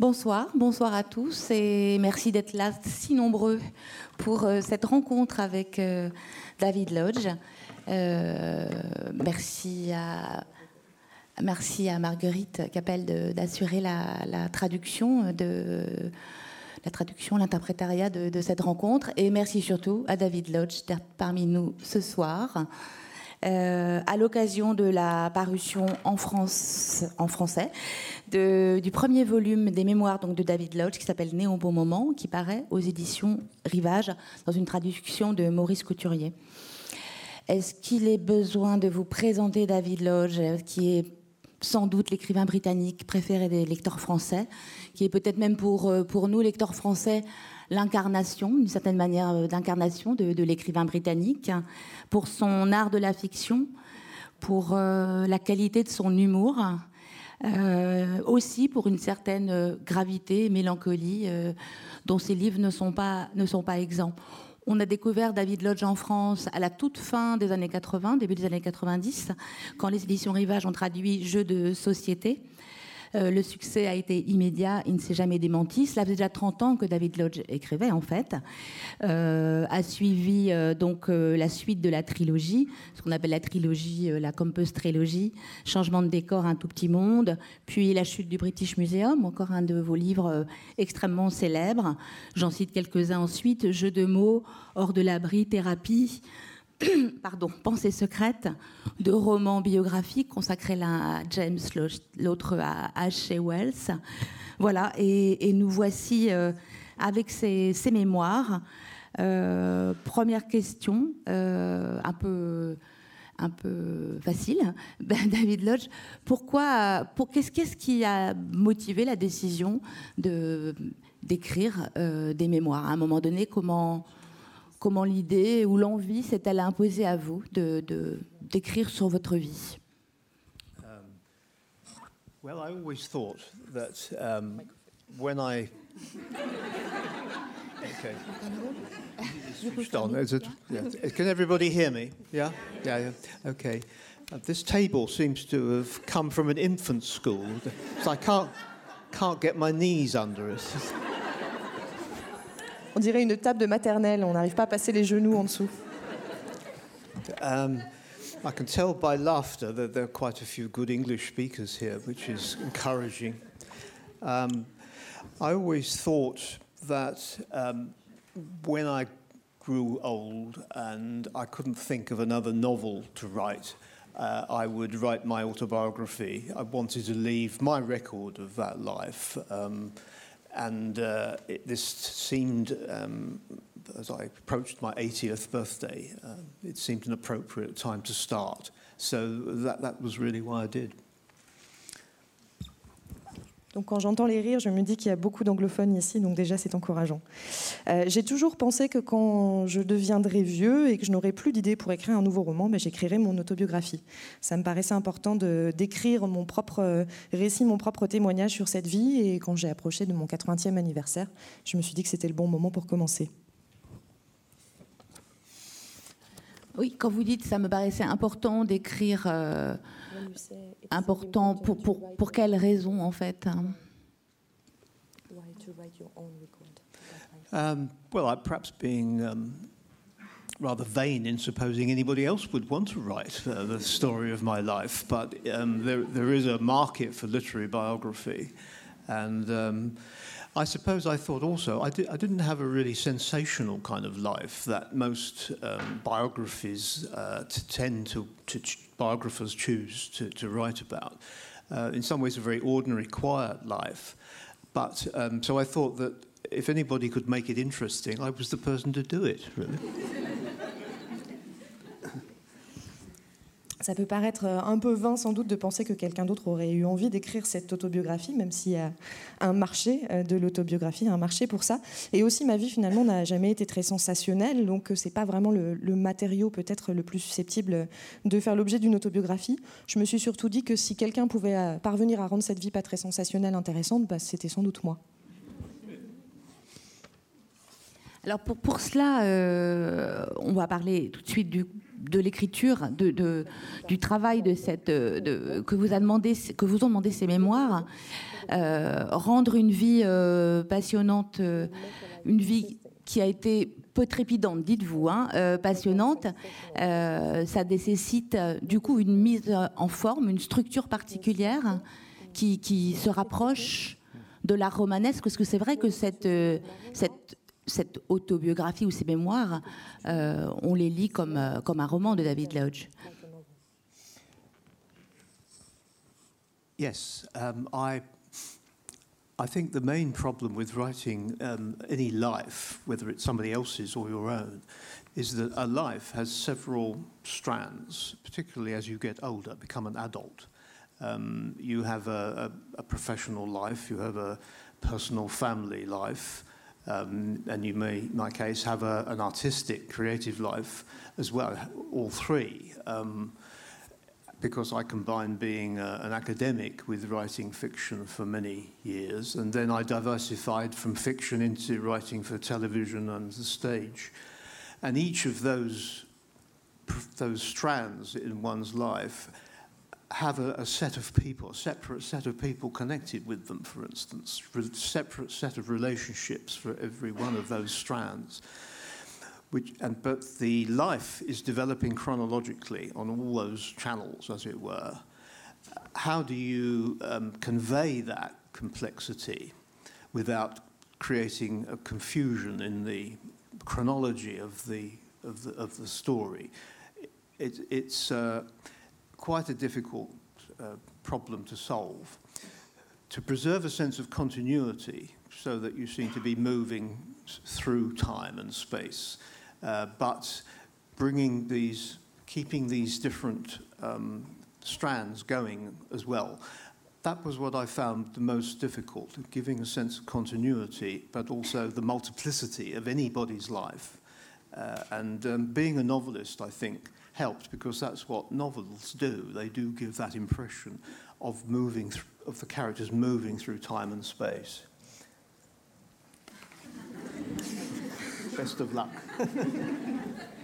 Bonsoir, bonsoir à tous et merci d'être là si nombreux pour euh, cette rencontre avec euh, David Lodge. Euh, merci à Marguerite Capelle d'assurer la, traduction de la traduction, l'interprétariat de, cette rencontre et merci surtout à David Lodge d'être parmi nous ce soir. Euh, à l'occasion de la parution en, France, en français du premier volume des mémoires donc, de David Lodge qui s'appelle Né au bon moment, qui paraît aux éditions Rivage dans une traduction de Maurice Couturier. Est-ce qu'il est besoin de vous présenter David Lodge, qui est sans doute l'écrivain britannique préféré des lecteurs français, qui est peut-être même pour, euh, pour nous, lecteurs français, l'incarnation, d'une certaine manière euh, d'incarnation de, l'écrivain britannique, pour son art de la fiction, pour euh, la qualité de son humour, euh, aussi pour une certaine gravité, mélancolie, dont ses livres ne sont pas, ne sont pas exempts. On a découvert David Lodge en France à la toute fin des années 80, début des années 90, quand les éditions Rivage ont traduit Jeux de société. Euh, le succès a été immédiat, il ne s'est jamais démenti. Cela faisait déjà 30 ans que David Lodge écrivait, en fait. Euh, a suivi euh, donc la suite de la trilogie, ce qu'on appelle la trilogie, la Compass Trilogy, Changement de décor, Un tout petit monde, puis La chute du British Museum, encore un de vos livres extrêmement célèbres. J'en cite quelques-uns ensuite, Jeux de mots, Hors de l'abri, Thérapie, pardon, Pensée secrète, deux romans biographiques consacrés l'un à James, l'autre à H. Wells. Voilà, et, nous voici euh, avec ces, mémoires. Euh, première question, euh, un peu un peu facile. Ben, David Lodge, pourquoi, pour, qu'est-ce, qu'est-ce qui a motivé la décision de d'écrire des mémoires? À un moment donné, comment, comment l'idée ou l'envie s'est-elle imposée à vous de, d'écrire sur votre vie? Um, Well, I always thought that um, when I okay. Switched on. Is it, yeah. Can everybody hear me? Yeah? Yeah, yeah. Okay. Uh, this table seems to have come from an infant school, so I can't, can't get my knees under it. On dirait une table de maternelle, on n'arrive pas à passer les genoux en dessous. Um, I can tell by laughter that there are quite a few good English speakers here, which is encouraging. Um, I always thought that um, when I grew old and I couldn't think of another novel to write, uh, I would write my autobiography. I wanted to leave my record of that life. Um, and uh, it, this seemed, um, as I approached my 80th birthday, uh, it seemed an appropriate time to start. So that, that was really why I did. Donc quand j'entends les rires, je me dis qu'il y a beaucoup d'anglophones ici, donc déjà c'est encourageant. Euh, j'ai toujours pensé que quand je deviendrais vieux et que je n'aurais plus d'idées pour écrire un nouveau roman, ben, j'écrirais mon autobiographie. Ça me paraissait important d'écrire mon propre euh, récit, mon propre témoignage sur cette vie. Et quand j'ai approché de mon 80e anniversaire, je me suis dit que c'était le bon moment pour commencer. Oui, quand vous dites ça me paraissait important d'écrire... Euh important pour, pour, pour quelles raisons en fait um, well, perhaps being um, rather vain in supposing anybody else would want to write uh, the story of my life, but um, there, there is a market for literary biography, and um, I suppose I thought also I, I, didn't have a really sensational kind of life that most um, biographies uh, tend to, to ch- biographers choose to, to write about. Uh, in some ways, a very ordinary, quiet life. But um, so I thought that if anybody could make it interesting, I was the person to do it. Really. Ça peut paraître euh, un peu vain sans doute de penser que quelqu'un d'autre aurait eu envie d'écrire cette autobiographie, même s'il y a un marché euh, de l'autobiographie, un marché pour ça. Et aussi, ma vie finalement n'a jamais été très sensationnelle, donc euh, c'est pas vraiment le, matériau peut-être le plus susceptible de faire l'objet d'une autobiographie. Je me suis surtout dit que si quelqu'un pouvait parvenir à rendre cette vie pas très sensationnelle intéressante, bah, c'était sans doute moi. Alors pour, pour cela, on va parler tout de suite du de l'écriture, de, du travail de cette, que, vous a demandé, que vous ont demandé ces mémoires, rendre une vie passionnante, une vie qui a été peu trépidante, dites-vous, hein, passionnante, ça nécessite du coup une mise en forme, une structure particulière qui, qui se rapproche de l'art romanesque, parce que c'est vrai que euh, cette, cette, autobiographie ou ces mémoires, euh, on les lit comme, euh, comme un roman de David Lodge. Yes, um, I, I think the main problem with writing um, any life, whether it's somebody else's or your own, is that a life has several strands, particularly as you get older, become an adult. Um, you have a, a, a, professional life, you have a personal family life, um, and you may, in my case, have a, an artistic, creative life as well, all three. Um, because I combined being an academic with writing fiction for many years, and then I diversified from fiction into writing for television and the stage. And each of those, those strands in one's life have a, a, set of people, a separate set of people connected with them, for instance, a separate set of relationships for every one of those strands. Which, and, but the life is developing chronologically on all those channels, as it were. How do you um, convey that complexity without creating a confusion in the chronology of the, of the, of the story? It, it's. Uh, quite a difficult uh, problem to solve. To preserve a sense of continuity so that you seem to be moving through time and space, uh, but bringing these, keeping these different um, strands going as well. That was what I found the most difficult, giving a sense of continuity, but also the multiplicity of anybody's life. Uh, and um, being a novelist, I think, helped because that's what novels do. They do give that impression of moving th- of the characters moving through time and space. Best of luck.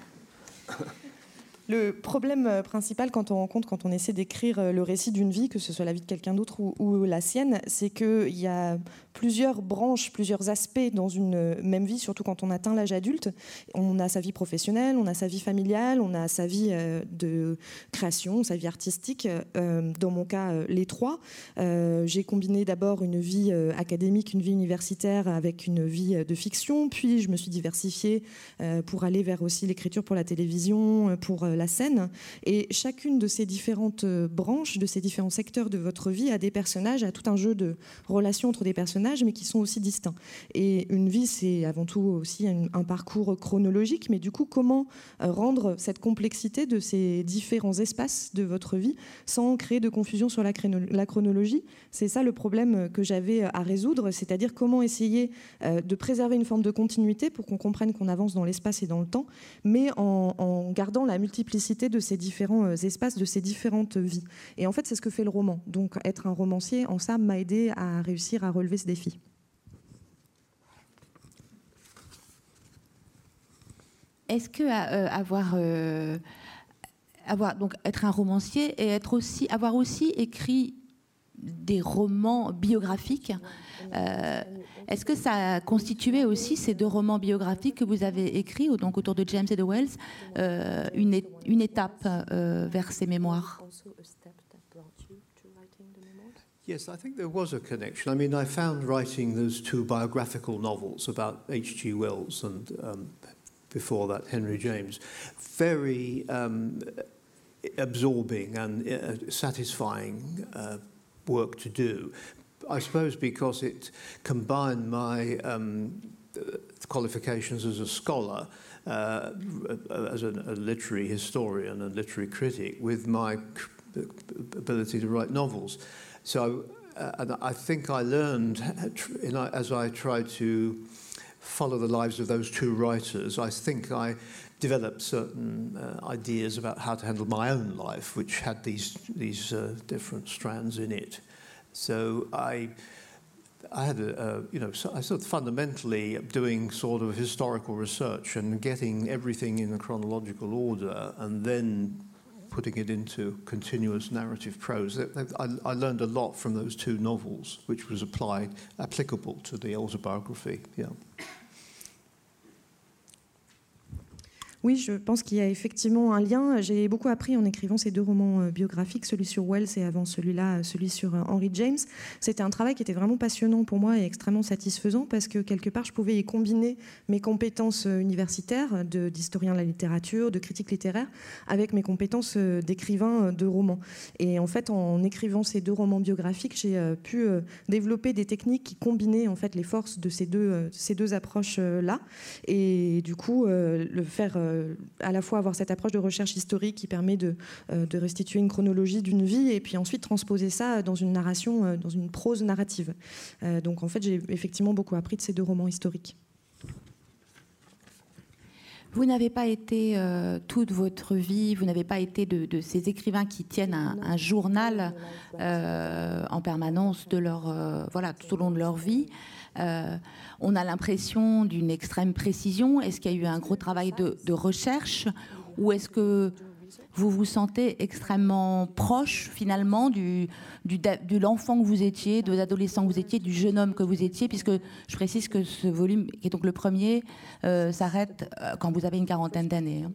Le problème euh, principal quand on rencontre, quand on essaie d'écrire euh, le récit d'une vie, que ce soit la vie de quelqu'un d'autre ou, la sienne, c'est qu'il y a plusieurs branches, plusieurs aspects dans une même vie, surtout quand on atteint l'âge adulte. On a sa vie professionnelle, on a sa vie familiale, on a sa vie euh, de création, sa vie artistique. Euh, dans mon cas, euh, les trois. J'ai combiné d'abord une vie académique, une vie universitaire avec une vie de fiction, puis je me suis diversifiée pour aller vers aussi l'écriture pour la télévision, pour la scène. Et chacune de ces différentes branches, de ces différents secteurs de votre vie a des personnages, a tout un jeu de relations entre des personnages mais qui sont aussi distincts. Et une vie, c'est avant tout aussi un, parcours chronologique, mais du coup, comment euh, rendre cette complexité de ces différents espaces de votre vie sans créer de confusion sur la, chronologie? C'est ça le problème que j'avais à résoudre, c'est-à-dire comment essayer euh, de préserver une forme de continuité pour qu'on comprenne qu'on avance dans l'espace et dans le temps, mais en, gardant la de ces différents euh, espaces, de ces différentes vies. Et en fait, c'est ce que fait le roman. Donc, être un romancier, en ça, m'a aidé à réussir à relever ce défi. Est-ce que euh, avoir, euh, être un romancier et être aussi avoir aussi écrit des romans biographiques, euh, est-ce que ça a constitué aussi ces deux romans biographiques que vous avez écrits donc autour de James et de Wells une, une étape vers ces mémoires? Yes, I think there was a connection. I mean, I found writing those two biographical novels about H.G. Wells and um, before that Henry James very um, absorbing and uh, satisfying uh, work to do. I suppose because it combined my um, qualifications as a scholar, uh, as a, a literary historian and literary critic, with my ability to write novels. So uh, I think I learned as I tried to follow the lives of those two writers. I think I developed certain uh, ideas about how to handle my own life, which had these these uh, different strands in it. So I I had a, uh, you know, so I sort of fundamentally doing sort of historical research and getting everything in a chronological order and then putting it into continuous narrative prose. I, I learned a lot from those two novels, which was applied, applicable to the autobiography. Yeah. Oui, je pense qu'il y a effectivement un lien. J'ai beaucoup appris en écrivant ces deux romans euh, biographiques, celui sur Wells et avant celui-là, celui sur euh, Henry James. C'était un travail qui était vraiment passionnant pour moi et extrêmement satisfaisant parce que quelque part, je pouvais y combiner mes compétences euh, universitaires d'historien de, la littérature, de critique littéraire, avec mes compétences d'écrivain de romans. Et en fait, en écrivant ces deux romans biographiques, j'ai pu développer des techniques qui combinaient en fait les forces de ces deux, ces deux approches-là. Et du coup, le faire euh, à la fois avoir cette approche de recherche historique qui permet de, euh, de restituer une chronologie d'une vie et puis ensuite transposer ça dans une narration, euh, dans une prose narrative. donc en fait, j'ai effectivement beaucoup appris de ces deux romans historiques. Vous n'avez pas été toute votre vie, vous n'avez pas été de, ces écrivains qui tiennent un, journal en permanence de leur, voilà, tout au long de leur vie. Euh, on a l'impression d'une extrême précision. Est-ce qu'il y a eu un gros travail de, recherche ou est-ce que vous vous sentez extrêmement proche finalement de l'enfant que vous étiez, de l'adolescent que vous étiez, du jeune homme que vous étiez, puisque je précise que ce volume, qui est donc le premier, euh, s'arrête euh, quand vous avez une quarantaine d'années. Hein.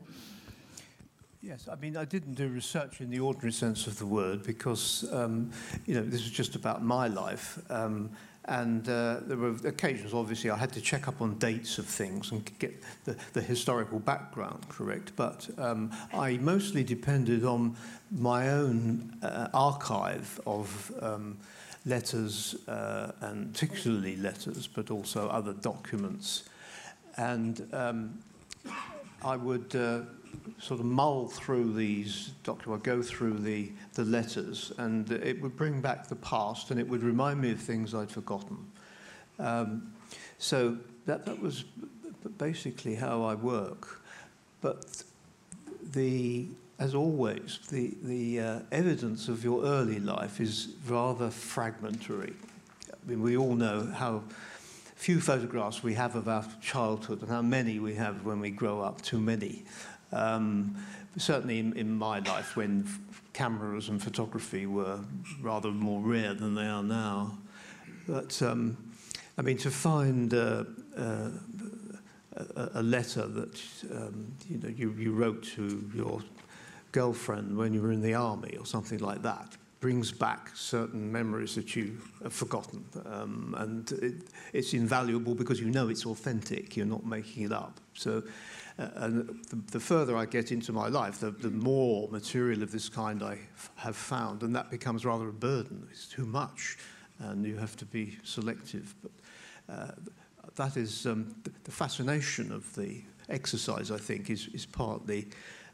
Yes, I mean, I didn't do research in the ordinary sense of the word because, um, you know, this was just about my life. Um, And uh, there were occasions, obviously, I had to check up on dates of things and get the, the historical background correct. But um, I mostly depended on my own uh, archive of um, letters, uh, and particularly letters, but also other documents. And um, I would uh, sort of mull through these documents, go through the, the letters, and it would bring back the past and it would remind me of things I'd forgotten. Um, so that, that was basically how I work. But the, as always, the, the uh, evidence of your early life is rather fragmentary. I mean, we all know how few photographs we have of our childhood and how many we have when we grow up, too many. Um, certainly in, in, my life, when cameras and photography were rather more rare than they are now. But um, I mean, to find uh, uh, a, a, letter that um, you know you, you wrote to your girlfriend when you were in the army or something like that brings back certain memories that you have forgotten. Um, and it, it's invaluable because you know it's authentic, you're not making it up. So and the, the, further I get into my life, the, the more material of this kind I have found, and that becomes rather a burden. It's too much, and you have to be selective. But uh, that is um, the, the, fascination of the exercise, I think, is, is partly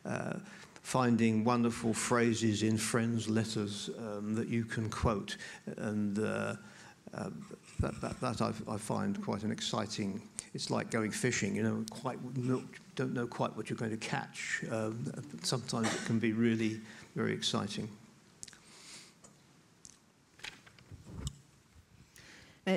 uh, finding wonderful phrases in friends' letters um, that you can quote. And uh, uh, that, that, that I, find quite an exciting. It's like going fishing, you know, quite don't know quite what you're going to catch. Um, sometimes it can be really very exciting.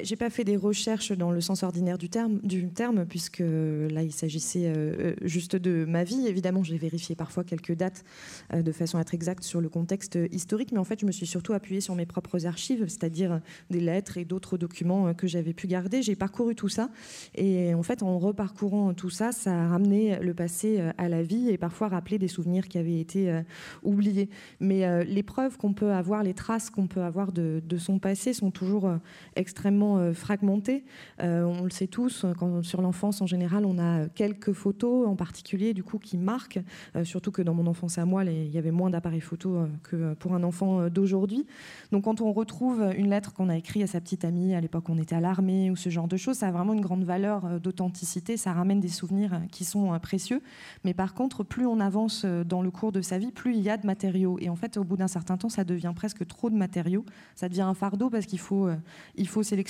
J'ai pas fait des recherches dans le sens ordinaire du terme, puisque là il s'agissait euh, euh, juste de ma vie. Évidemment, j'ai vérifié parfois quelques dates euh, de façon à être exacte sur le contexte historique, mais en fait, je me suis surtout appuyée sur mes propres archives, c'est-à-dire des lettres et d'autres documents que j'avais pu garder. J'ai parcouru tout ça, et en fait, en reparcourant tout ça, ça a ramené le passé à la vie et parfois rappelé des souvenirs qui avaient été oubliés. Mais les preuves qu'on peut avoir, les traces qu'on peut avoir de son passé sont toujours extrêmement euh, fragmenté. Euh, on le sait tous, quand, sur l'enfance en général, on a quelques photos en particulier du coup qui marquent, euh, surtout que dans mon enfance à moi, il y avait moins d'appareils photo que pour un enfant d'aujourd'hui. Donc quand on retrouve une lettre qu'on a écrite à sa petite amie à l'époque on était à l'armée ou ce genre de choses, ça a vraiment une grande valeur d'authenticité, ça ramène des souvenirs qui sont précieux. Mais par contre, plus on avance dans le cours de sa vie, plus il y a de matériaux. Et en fait, au bout d'un certain temps, ça devient presque trop de matériaux. Ça devient un fardeau parce qu'il faut, il faut sélectionner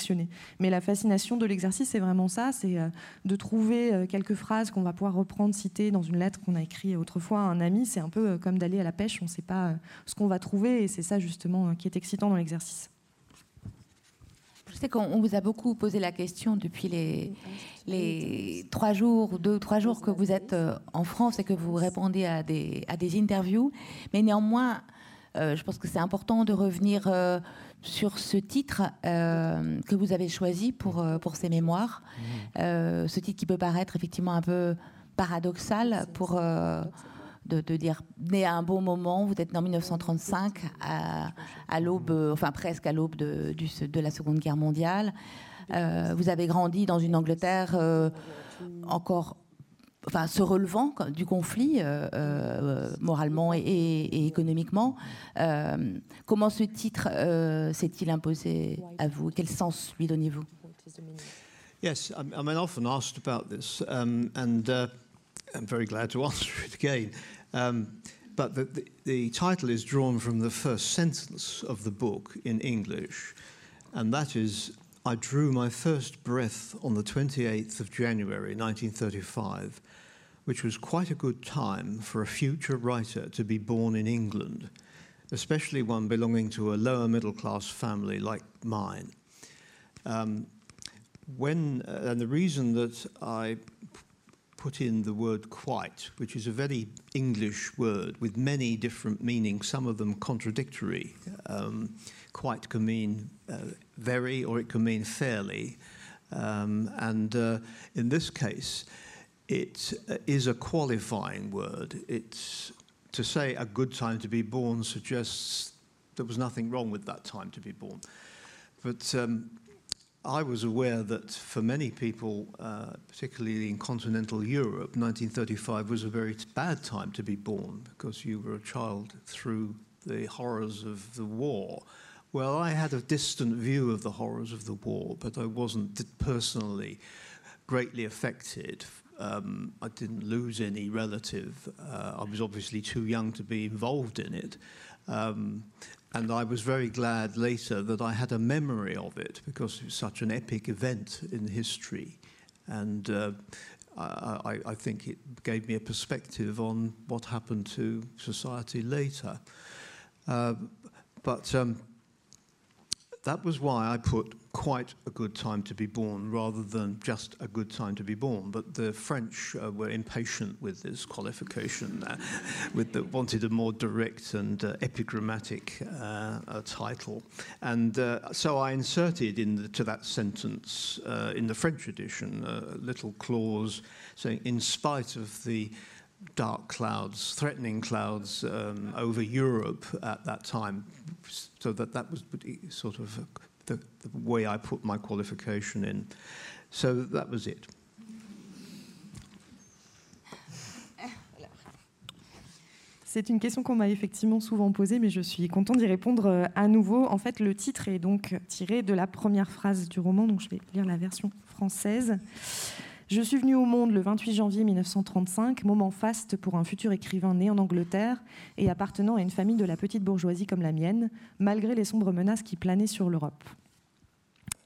mais la fascination de l'exercice, c'est vraiment ça, c'est euh, de trouver euh, quelques phrases qu'on va pouvoir reprendre, citer dans une lettre qu'on a écrite autrefois à un ami. C'est un peu euh, comme d'aller à la pêche, on ne sait pas ce qu'on va trouver, et c'est ça justement qui est excitant dans l'exercice. Je sais qu'on vous a beaucoup posé la question depuis les, les trois jours, deux ou trois jours que vous êtes en France et que vous répondez à des, à des interviews. Mais néanmoins, euh, je pense que c'est important de revenir euh, sur ce titre que vous avez choisi pour, pour ces mémoires. Mmh. ce titre qui peut paraître effectivement un peu paradoxal pour de, dire né à un bon moment, vous êtes né en 1935, à, l'aube, enfin presque à l'aube de, de, la Seconde Guerre mondiale. Euh, vous avez grandi dans une Angleterre euh, encore, enfin, se relevant du conflit euh, moralement et, économiquement. comment ce titre s'est-il imposé à vous? Quel sens lui donnez-vous Yes, I'm, often asked about this, um, and uh, I'm very glad to answer it again. Um, but the, the, title is drawn from the first sentence of the book in English, and that is I drew my first breath on the 28th of January 1935, which was quite a good time for a future writer to be born in England, especially one belonging to a lower middle class family like mine. Um, when, uh, and the reason that I put in the word quite, which is a very English word with many different meanings, some of them contradictory. Um, quite can mean uh, very or it can mean fairly. Um, and uh, in this case, it uh, a qualifying word. It's to say a good time to be born suggests there was nothing wrong with that time to be born. But um, I was aware that for many people, uh, particularly in continental Europe, 1935 was a very bad time to be born because you were a child through the horrors of the war. Well, I had a distant view of the horrors of the war, but I wasn't personally greatly affected. Um, I didn't lose any relative. Uh, I was obviously too young to be involved in it. Um, and I was very glad later that I had a memory of it because it was such an epic event in history. And uh, I, I, think it gave me a perspective on what happened to society later. Uh, but um, that was why I put quite a good time to be born rather than just a good time to be born. But the French uh, were impatient with this qualification, uh, with the, wanted a more direct and uh, epigrammatic uh, title. And uh, so I inserted into that sentence uh, in the French edition a little clause saying, in spite of the dark clouds, threatening clouds um, over Europe at that time. So that was sort of the, way I put my qualification in. So that was it. C'est une question qu'on m'a effectivement souvent posée, mais je suis content d'y répondre euh, à nouveau. En fait, le titre est donc tiré de la première phrase du roman, donc je vais lire la version française. Je suis venue au monde le 28 janvier 1935, moment faste pour un futur écrivain né en Angleterre et appartenant à une famille de la petite bourgeoisie comme la mienne, malgré les sombres menaces qui planaient sur l'Europe.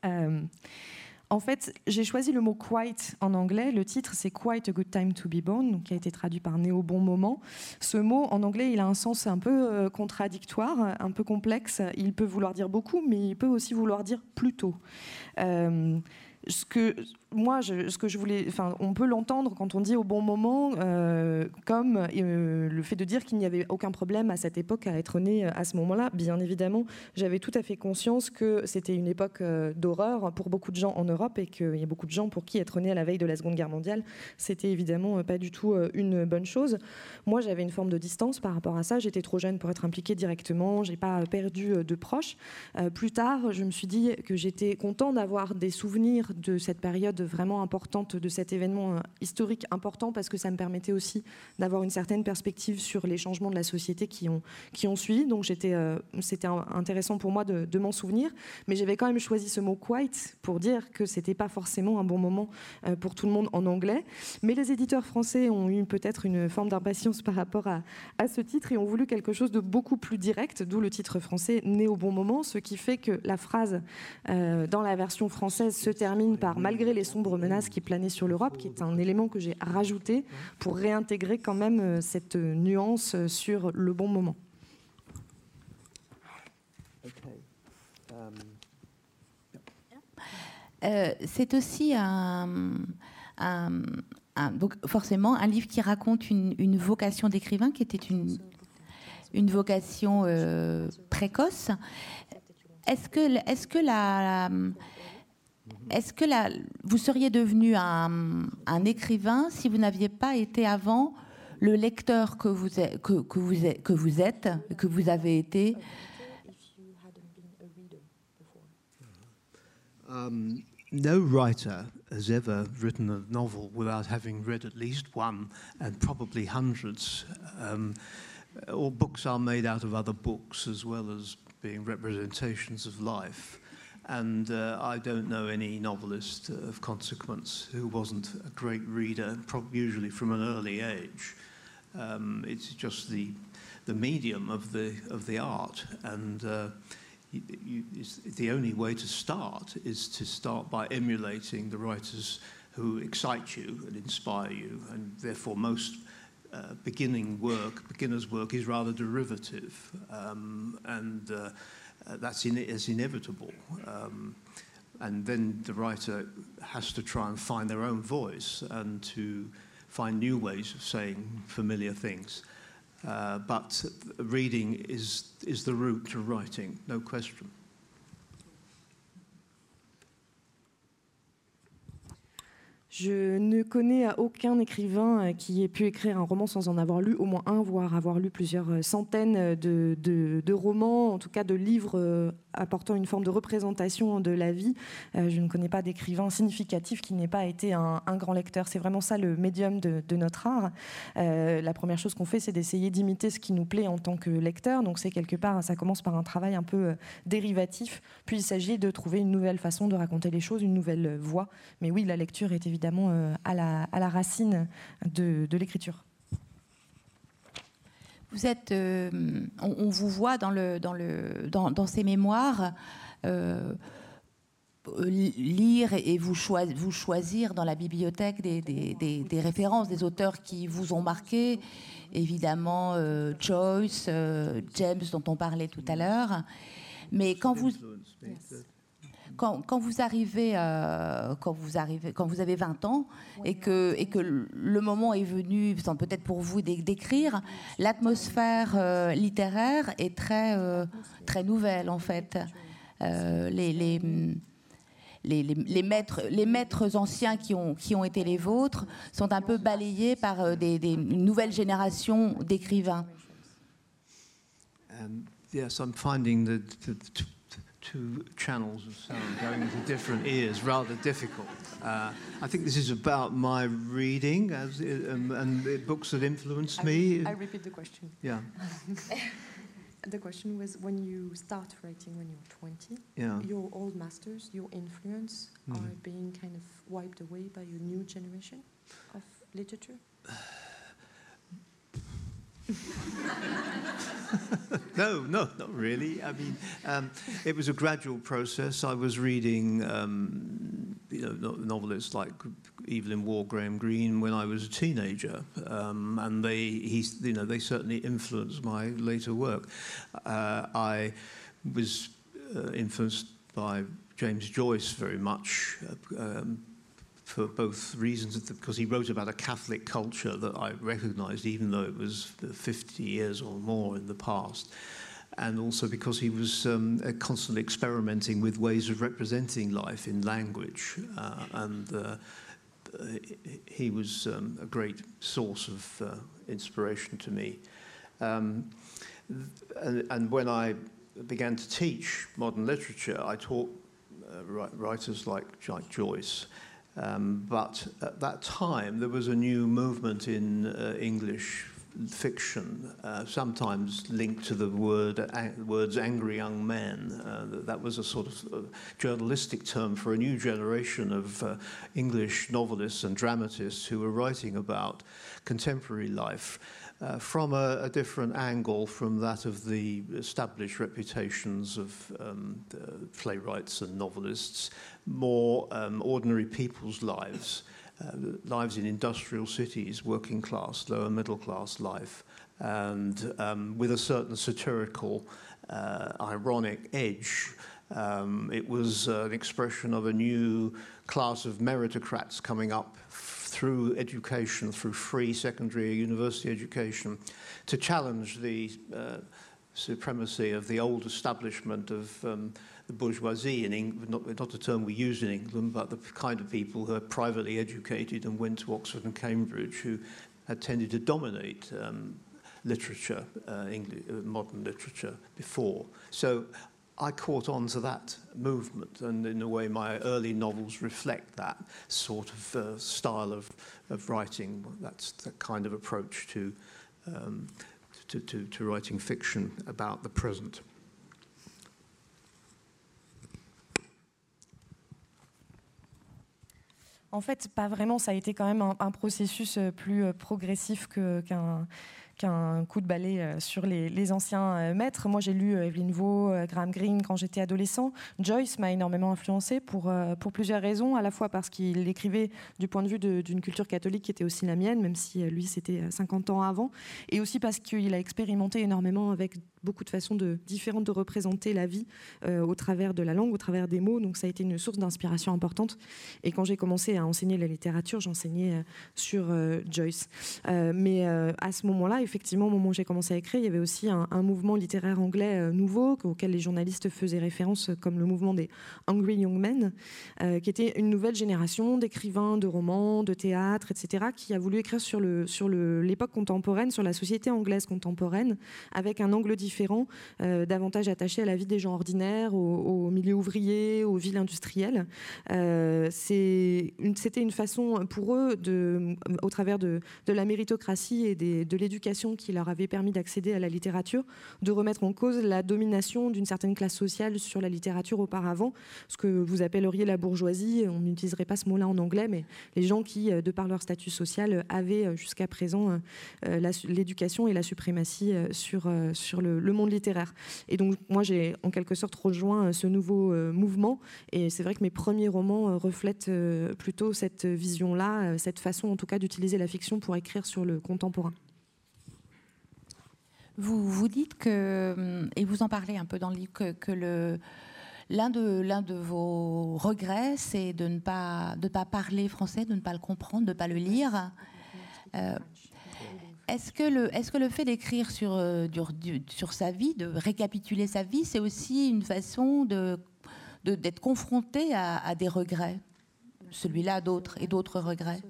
Euh, en fait, j'ai choisi le mot quite en anglais. Le titre, c'est Quite a Good Time to Be Born, qui a été traduit par Né au bon moment. Ce mot, en anglais, il a un sens un peu euh, contradictoire, un peu complexe. Il peut vouloir dire beaucoup, mais il peut aussi vouloir dire plutôt. Euh, ce que moi, ce que je voulais, enfin, on peut l'entendre quand on dit au bon moment, euh, comme euh, le fait de dire qu'il n'y avait aucun problème à cette époque à être né euh, à ce moment-là. Bien évidemment, j'avais tout à fait conscience que c'était une époque d'horreur pour beaucoup de gens en Europe et qu'il y a beaucoup de gens pour qui être né à la veille de la Seconde Guerre mondiale, c'était évidemment pas du tout une bonne chose. Moi, j'avais une forme de distance par rapport à ça. J'étais trop jeune pour être impliquée directement. J'ai pas perdu de proches. plus tard, je me suis dit que j'étais content d'avoir des souvenirs de cette période vraiment importante de cet événement euh, historique important parce que ça me permettait aussi d'avoir une certaine perspective sur les changements de la société qui ont, qui ont suivi. Donc j'étais, euh, c'était intéressant pour moi de, m'en souvenir. Mais j'avais quand même choisi ce mot quite pour dire que c'était pas forcément un bon moment euh, pour tout le monde en anglais. Mais les éditeurs français ont eu peut-être une forme d'impatience par rapport à, à ce titre et ont voulu quelque chose de beaucoup plus direct, d'où le titre français né au bon moment, ce qui fait que la phrase dans la version française se termine par malgré les sombres menaces qui planaient sur l'Europe, qui est un élément que j'ai rajouté pour réintégrer quand même euh, cette nuance euh, sur le bon moment. Um, Euh, c'est aussi un, donc forcément un livre qui raconte une, vocation d'écrivain qui était une, une vocation euh, précoce. Est-ce que, est-ce que la, est-ce que vous seriez devenu un, écrivain si vous n'aviez pas été avant le lecteur que vous, êtes, que, vous, vous êtes, que vous avez été? Um, no writer has ever written a novel without having read at least one, and probably hundreds. Um, all books are made out of other books as well as being representations of life. And uh, I don't know any novelist of consequence who wasn't a great reader, usually from an early age. Um, it's just the the medium of the of the art, and uh, you, you, the only way to start is to start by emulating the writers who excite you and inspire you, and therefore most. Uh, beginning work, beginner's work, is rather derivative, um, and uh, that's in, inevitable. Um, and then the writer has to try and find their own voice and to find new ways of saying familiar things. Uh, but reading is, is the route to writing, no question. Je ne connais aucun écrivain euh, qui ait pu écrire un roman sans en avoir lu au moins un, voire avoir lu plusieurs euh, centaines de, de, romans, en tout cas de livres euh, apportant une forme de représentation de la vie. je ne connais pas d'écrivain significatif qui n'ait pas été un, grand lecteur. C'est vraiment ça le médium de, notre art. la première chose qu'on fait, c'est d'essayer d'imiter ce qui nous plaît en tant que lecteur. Donc c'est quelque part, ça commence par un travail un peu dérivatif, puis il s'agit de trouver une nouvelle façon de raconter les choses, une nouvelle voie. Mais oui, la lecture est évidemment euh, à, la, racine de l'écriture. Vous êtes, euh, on, vous voit dans, le, dans, le, dans, dans ces mémoires euh, lire et vous, choisir, vous choisir dans la bibliothèque des, des, des, des, références, des auteurs qui vous ont marqué. Évidemment, Joyce, James, dont on parlait tout à l'heure. Mais quand vous quand, vous arrivez, euh, quand vous arrivez, quand vous avez 20 ans et que, et que le moment est venu, peut-être pour vous d'écrire, l'atmosphère euh, littéraire est très, euh, très nouvelle en fait. les, les les, les, maîtres, les maîtres anciens qui ont, qui ont été les vôtres sont un peu balayés par des, des une nouvelle génération d'écrivains. Um, yes, I'm finding that two channels of sound going into different ears rather difficult. Uh, I think this is about my reading as it, um, and the books that influenced I, me. I repeat the question. Yeah. the question was when you start writing when you're 20, yeah. your old masters, your influence mm. are being kind of wiped away by a new generation of literature? no, no, not really. I mean, um, it was a gradual process. I was reading, um, you know, novelists like Evelyn Waugh, Graham Greene when I was a teenager, um, and they, he, you know, they certainly influenced my later work. Uh, I was uh, influenced by James Joyce very much. Uh, um, for both reasons because he wrote about a Catholic culture that I recognized, even though it was 50 years or more in the past. And also because he was um, uh, constantly experimenting with ways of representing life in language. Uh, and uh, he was um, a great source of uh, inspiration to me. Um, and, and when I began to teach modern literature, I taught uh, writers like Jack Joyce Um, but at that time, there was a new movement in uh, English fiction, uh, sometimes linked to the word words "angry young men." Uh, that was a sort of uh, journalistic term for a new generation of uh, English novelists and dramatists who were writing about contemporary life. Uh, from a, a, different angle from that of the established reputations of um, playwrights and novelists, more um, ordinary people's lives, uh, lives in industrial cities, working class, lower middle class life, and um, with a certain satirical, uh, ironic edge. Um, it was uh, an expression of a new class of meritocrats coming up through education, through free secondary university education, to challenge the uh, supremacy of the old establishment of um, the bourgeoisie in England, not, not a term we use in England, but the kind of people who are privately educated and went to Oxford and Cambridge who had tended to dominate um, literature, uh, English, uh, modern literature before. So I caught on to that movement, and in a way, my early novels reflect that sort of uh, style of, of writing. That's the kind of approach to, um, to, to, to writing fiction about the present. En fait, pas vraiment. Ça a été quand même un, un processus euh, plus euh, progressif qu'un qu'un coup de balai euh, sur les, anciens euh, maîtres. Moi, j'ai lu euh, Evelyn Waugh, Graham Greene quand j'étais adolescent. Joyce m'a énormément influencé pour, plusieurs raisons, à la fois parce qu'il écrivait du point de vue d'une culture catholique qui était aussi la mienne, même si lui, c'était 50 ans avant, et aussi parce qu'il a expérimenté énormément avec beaucoup de façons différentes de représenter la vie au travers de la langue, au travers des mots. Donc ça a été une source d'inspiration importante. Et quand j'ai commencé à enseigner la littérature, j'enseignais sur Joyce. mais à ce moment-là, effectivement, au moment où j'ai commencé à écrire, il y avait aussi un, mouvement littéraire anglais euh, nouveau auquel les journalistes faisaient référence, euh, comme le mouvement des Hungry Young Men, euh, qui était une nouvelle génération d'écrivains, de romans, de théâtre, etc., qui a voulu écrire sur l'époque contemporaine, sur la société anglaise contemporaine, avec un angle différent, davantage attaché à la vie des gens ordinaires, au, milieu ouvrier, aux villes industrielles. C'était une façon pour eux, au travers de, la méritocratie et de l'éducation, qui leur avait permis d'accéder à la littérature, de remettre en cause la domination d'une certaine classe sociale sur la littérature auparavant, ce que vous appelleriez la bourgeoisie, on n'utiliserait pas ce mot-là en anglais, mais les gens qui, euh, de par leur statut social, avaient euh, jusqu'à présent euh, l'éducation et la suprématie sur, sur le, monde littéraire. Et donc moi j'ai en quelque sorte rejoint ce nouveau mouvement, et c'est vrai que mes premiers romans reflètent plutôt cette vision-là, cette façon en tout cas d'utiliser la fiction pour écrire sur le contemporain. Vous, vous dites que, hum, et vous en parlez un peu dans le livre, que, le, l'un, de, l'un de vos regrets, c'est de ne pas, de pas parler français, de ne pas le comprendre, de ne pas le lire. Euh, est-ce que, le, est-ce que le fait d'écrire sur, euh, sur sa vie, de récapituler sa vie, c'est aussi une façon de, d'être confronté à, à des regrets Celui-là, d'autres, et d'autres regrets?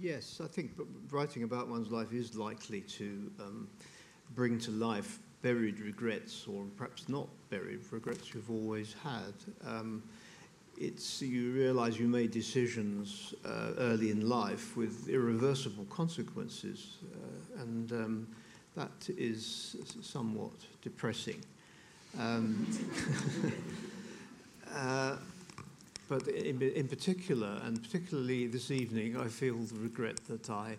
Yes, I think writing about one's life is likely to um, bring to life buried regrets, or perhaps not buried regrets you've always had. Um, it's you realise you made decisions uh, early in life with irreversible consequences, uh, and um, that is somewhat depressing. Um, uh, but in, in particular, and particularly this evening, I feel the regret that I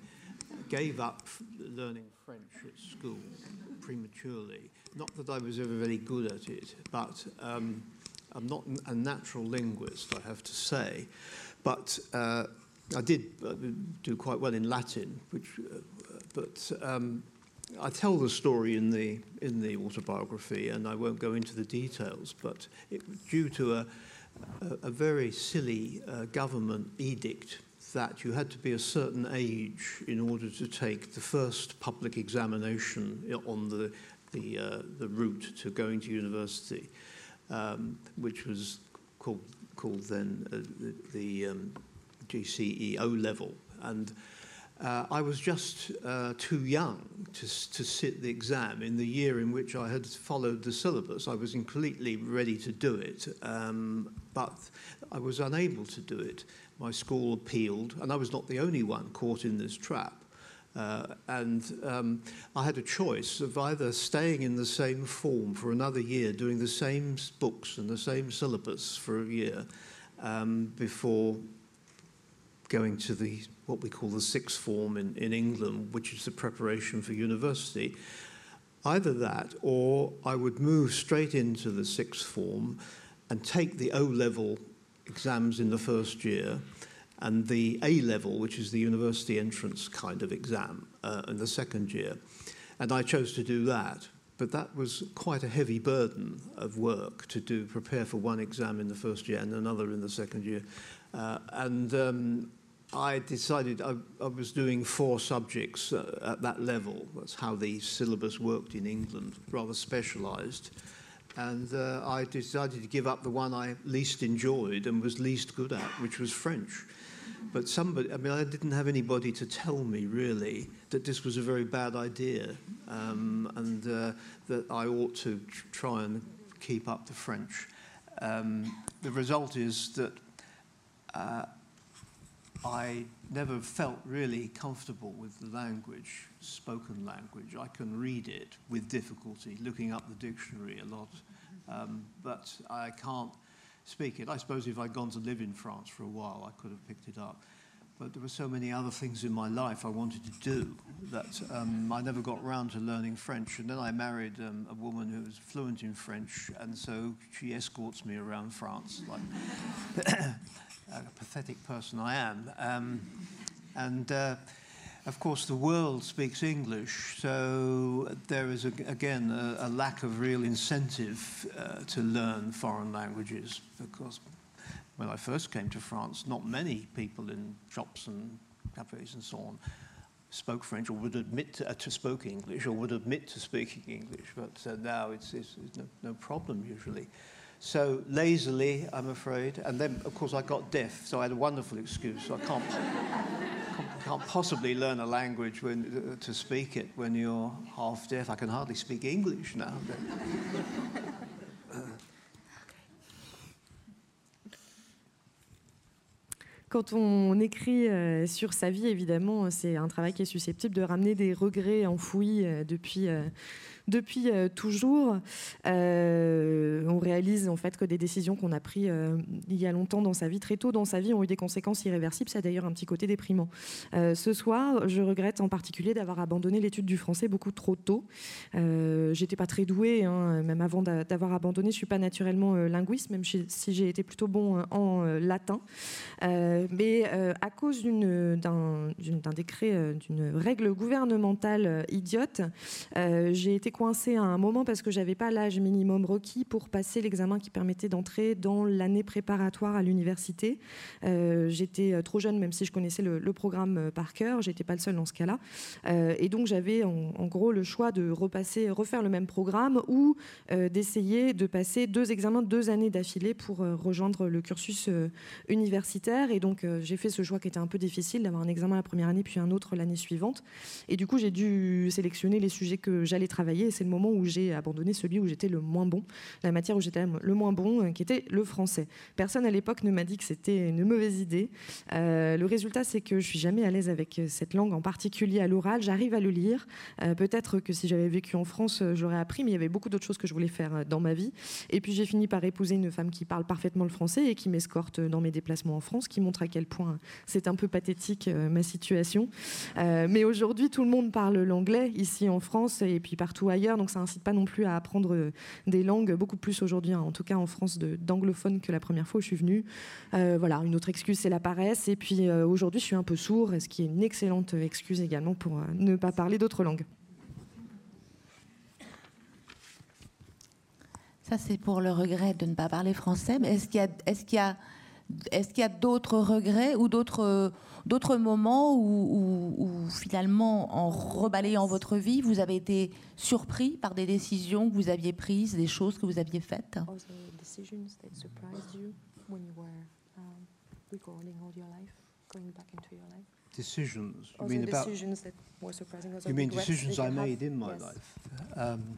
gave up learning French at school prematurely. Not that I was ever very good at it, but um, I'm not a natural linguist, I have to say. But uh, I did uh, do quite well in Latin, which, uh, but um, I tell the story in the in the autobiography, and I won't go into the details. But it, due to a a, a very silly uh, government edict that you had to be a certain age in order to take the first public examination on the, the, uh, the route to going to university, um, which was called, called then uh, the, the um, GCE O level. And uh, I was just uh, too young to, to sit the exam in the year in which I had followed the syllabus. I was completely ready to do it, um, but I was unable to do it. My school appealed, and I was not the only one caught in this trap. Uh, and um, I had a choice of either staying in the same form for another year, doing the same books and the same syllabus for a year um, before going to the what we call the sixth form in, in England, which is the preparation for university. Either that, or I would move straight into the sixth form and take the O level exams in the first year and the A level, which is the university entrance kind of exam uh, in the second year. And I chose to do that but that was quite a heavy burden of work to do, prepare for one exam in the first year and another in the second year. Uh, and um, I decided I, I, was doing four subjects uh, at that level. That's how the syllabus worked in England, rather specialised. And uh, I decided to give up the one I least enjoyed and was least good at, which was French. But somebody, I mean, I didn't have anybody to tell me really that this was a very bad idea um, and uh, that I ought to try and keep up the French. Um, the result is that uh, I never felt really comfortable with the language, spoken language. I can read it with difficulty, looking up the dictionary a lot, um, but I can't speak it. I suppose if I'd gone to live in France for a while, I could have picked it up. But there were so many other things in my life I wanted to do that um, I never got around to learning French. And then I married um, a woman who was fluent in French, and so she escorts me around France, like a pathetic person I am. Um, and uh, of course, the world speaks English, so there is, a, again, a, a, lack of real incentive uh, to learn foreign languages. Because when I first came to France, not many people in shops and cafes and so on spoke French or would admit to, uh, to spoke English or would admit to speaking English, but uh, now it's, it's, it's no, no problem usually. So lazily, I'm afraid. And then, of course, I got deaf, so I had a wonderful excuse. So I can't, can't possibly learn a language when, uh, to speak it when you're half deaf. I can hardly speak English now. Quand on écrit euh, sur sa vie, évidemment, c'est un travail qui est susceptible de ramener des regrets enfouis euh, depuis euh, depuis euh, toujours. Euh, on réalise en fait que des décisions qu'on a prises euh, il y a longtemps dans sa vie, très tôt dans sa vie, ont eu des conséquences irréversibles. Ça a d'ailleurs un petit côté déprimant. ce soir, je regrette en particulier d'avoir abandonné l'étude du français beaucoup trop tôt. J'étais pas très douée, hein, même avant d'avoir abandonné. Je suis pas naturellement linguiste, même si j'ai été plutôt bon en latin. mais à cause d'un décret, d'une règle gouvernementale idiote, j'ai été coincée à un moment parce que j'avais pas l'âge minimum requis pour passer l'examen qui permettait d'entrer dans l'année préparatoire à l'université. Euh, j'étais euh, trop jeune, même si je connaissais le, programme euh, par cœur. J'étais pas le seul dans ce cas-là. et donc j'avais en, gros le choix de repasser, refaire le même programme ou d'essayer de passer deux examens deux années d'affilée pour rejoindre le cursus universitaire. Et donc j'ai fait ce choix qui était un peu difficile d'avoir un examen la première année puis un autre l'année suivante. Et du coup j'ai dû sélectionner les sujets que j'allais travailler c'est le moment où j'ai abandonné celui où j'étais le moins bon, la matière où j'étais le moins bon, euh, qui était le français. Personne à l'époque ne m'a dit que c'était une mauvaise idée. Euh, le résultat, c'est que je suis jamais à l'aise avec euh, cette langue, en particulier à l'oral. J'arrive à le lire. Peut-être que si j'avais vécu en France, j'aurais appris, mais il y avait beaucoup d'autres choses que je voulais faire dans ma vie. Et puis j'ai fini par épouser une femme qui parle parfaitement le français et qui m'escorte dans mes déplacements en France, qui montre à quel point c'est un peu pathétique ma situation. mais aujourd'hui, tout le monde parle l'anglais ici en France et puis partout donc ça incite pas non plus à apprendre euh, des langues, beaucoup plus aujourd'hui, hein, en tout cas en France, d'anglophones que la première fois où je suis venue. Euh, voilà, une autre excuse, c'est la paresse. Et puis euh, aujourd'hui, je suis un peu sourd, ce qui est une excellente excuse également pour ne pas parler d'autres langues. Ça, c'est pour le regret de ne pas parler français. Mais est-ce qu'il y a, est-ce qu'il y a, est-ce qu'il y a d'autres regrets ou d'autres d'autres moments où, finalement, en rebalayant votre vie, vous avez été surpris par des décisions que vous aviez prises, des choses que vous aviez faites? Decisions You mean about? You mean decisions I made in my life? Um,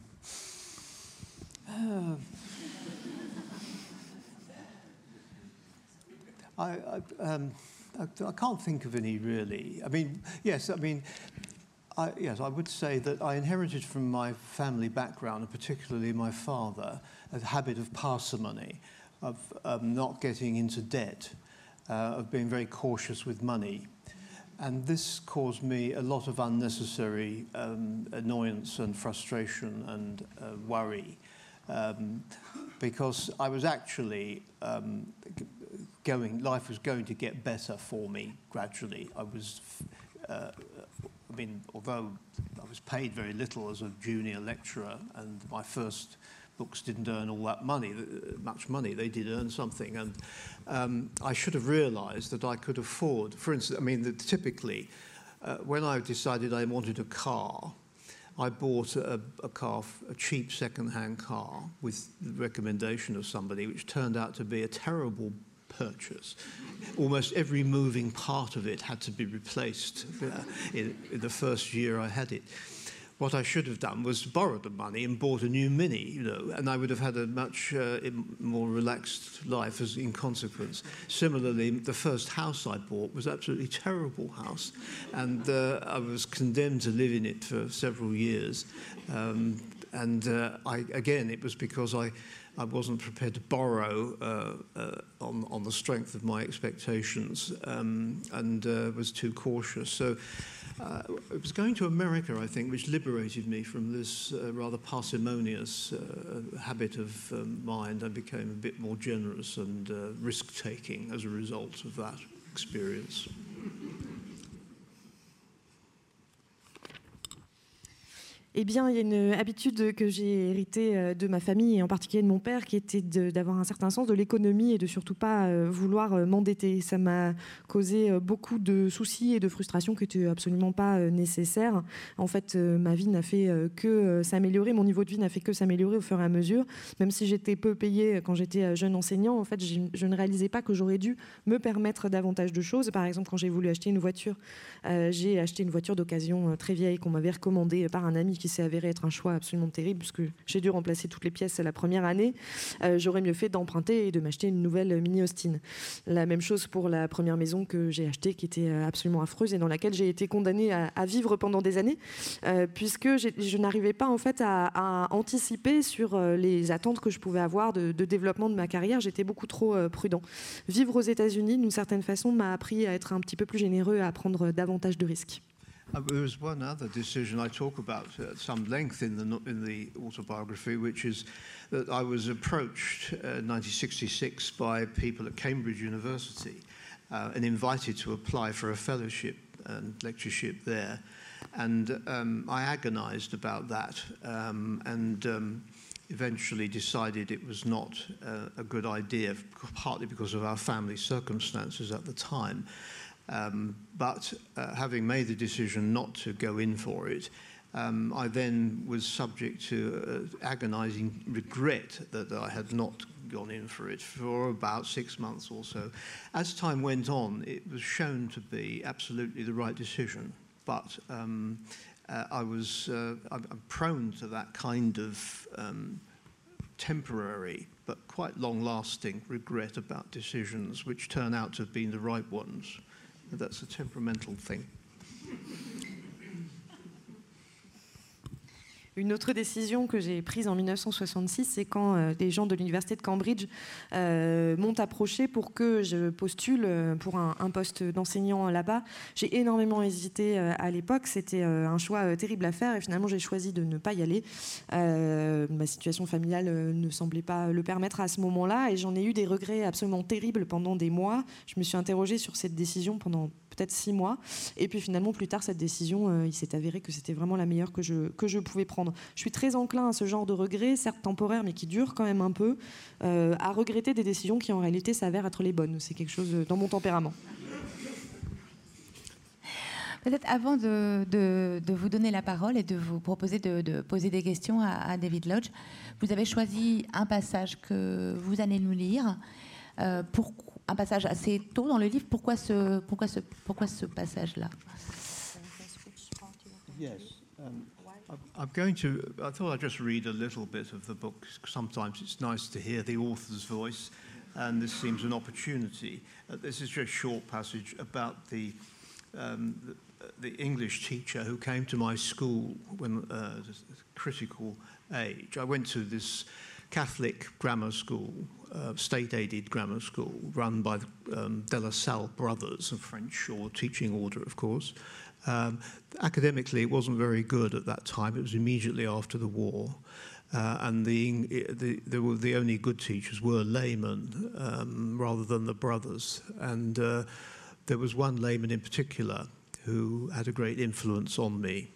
uh, I, I, um, I, I can't think of any really. I mean, yes, I mean, I, yes, I would say that I inherited from my family background, and particularly my father, a habit of parsimony, of um, not getting into debt, uh, of being very cautious with money. And this caused me a lot of unnecessary um, annoyance and frustration and uh, worry. Um, because I was actually um, going, life was going to get better for me gradually. I was, uh, I mean, although I was paid very little as a junior lecturer, and my first books didn't earn all that money, uh, much money. They did earn something, and um, I should have realised that I could afford. For instance, I mean, typically, uh, when I decided I wanted a car, I bought a, a car, a cheap second-hand car, with the recommendation of somebody, which turned out to be a terrible purchase. Almost every moving part of it had to be replaced uh, in, in the first year I had it what I should have done was borrow the money and bought a new Mini, you know, and I would have had a much uh, more relaxed life as in consequence. Similarly, the first house I bought was absolutely terrible house, and uh, I was condemned to live in it for several years. Um, and uh, I, again, it was because I, I wasn't prepared to borrow uh, uh, on, on the strength of my expectations um, and uh, was too cautious. So uh, it was going to America, I think, which liberated me from this uh, rather parsimonious uh, habit of um, mind. I became a bit more generous and risk taking as a result of that experience. Eh bien, il y a une habitude que j'ai héritée euh, de ma famille et en particulier de mon père, qui était d'avoir un certain sens de l'économie et de surtout pas euh, vouloir euh, m'endetter. Ça m'a causé beaucoup de soucis et de frustrations qui n'étaient absolument pas nécessaires. En fait, ma vie n'a fait que s'améliorer, mon niveau de vie n'a fait que s'améliorer au fur et à mesure. Même si j'étais peu payée quand j'étais jeune enseignant, en fait, je ne réalisais pas que j'aurais dû me permettre davantage de choses. Par exemple, quand j'ai voulu acheter une voiture, j'ai acheté une voiture d'occasion très vieille qu'on m'avait recommandée par un ami qui s'est avéré être un choix absolument terrible, puisque j'ai dû remplacer toutes les pièces la première année. Euh, j'aurais mieux fait d'emprunter et de m'acheter une nouvelle Mini Austin. La même chose pour la première maison que j'ai achetée, qui était euh, absolument affreuse et dans laquelle j'ai été condamnée à, vivre pendant des années, euh, puisque je n'arrivais pas en fait à, anticiper sur les attentes que je pouvais avoir de, de développement de ma carrière. J'étais beaucoup trop prudent. Vivre aux États-Unis, d'une certaine façon, m'a appris à être un petit peu plus généreux, à prendre davantage de risques. Uh, there was one other decision I talk about at some length in the, in the autobiography, which is that I was approached uh, in 1966 by people at Cambridge University uh, and invited to apply for a fellowship and lectureship there. And um, I agonized about that um, and um, eventually decided it was not uh, a good idea, partly because of our family circumstances at the time. Um, but uh, having made the decision not to go in for it, um, I then was subject to uh, agonizing regret that I had not gone in for it for about six months or so. As time went on, it was shown to be absolutely the right decision, but um, uh, I was uh, I'm prone to that kind of um, temporary but quite long-lasting regret about decisions which turn out to have been the right ones. That's a temperamental thing. Une autre décision que j'ai prise en 1966, c'est quand euh, des gens de l'université de Cambridge euh, m'ont approché pour que je postule euh, pour un, poste d'enseignant là-bas. J'ai énormément hésité à l'époque. C'était un choix terrible à faire et finalement j'ai choisi de ne pas y aller. ma situation familiale ne semblait pas le permettre à ce moment-là et j'en ai eu des regrets absolument terribles pendant des mois. Je me suis interrogée sur cette décision pendant peut-être six mois. Et puis finalement, plus tard, cette décision, euh, il s'est avéré que c'était vraiment la meilleure que je, que je pouvais prendre. Je suis très enclin à ce genre de regrets, certes temporaires, mais qui durent quand même un peu, euh, à regretter des décisions qui en réalité s'avèrent être les bonnes. C'est quelque chose dans mon tempérament. Peut-être avant de, de, vous donner la parole et de vous proposer de, poser des questions à, David Lodge, vous avez choisi un passage que vous allez nous lire. Euh, pourquoi un passage assez tôt dans le livre. Pourquoi ce, pourquoi ce, pourquoi ce passage-là? Yes. Um, I'm going to. I thought I'd just read a little bit of the book. Sometimes it's nice to hear the author's voice, and this seems an opportunity. Uh, this is just a short passage about the, um, the, the English teacher who came to my school when uh, critical age. I went to this Catholic grammar school uh, state-aided grammar school run by the um, De La Salle brothers, a French or teaching order, of course. Um, academically, it wasn't very good at that time. It was immediately after the war. Uh, and the, the, the, the, only good teachers were laymen um, rather than the brothers. And uh, there was one layman in particular who had a great influence on me.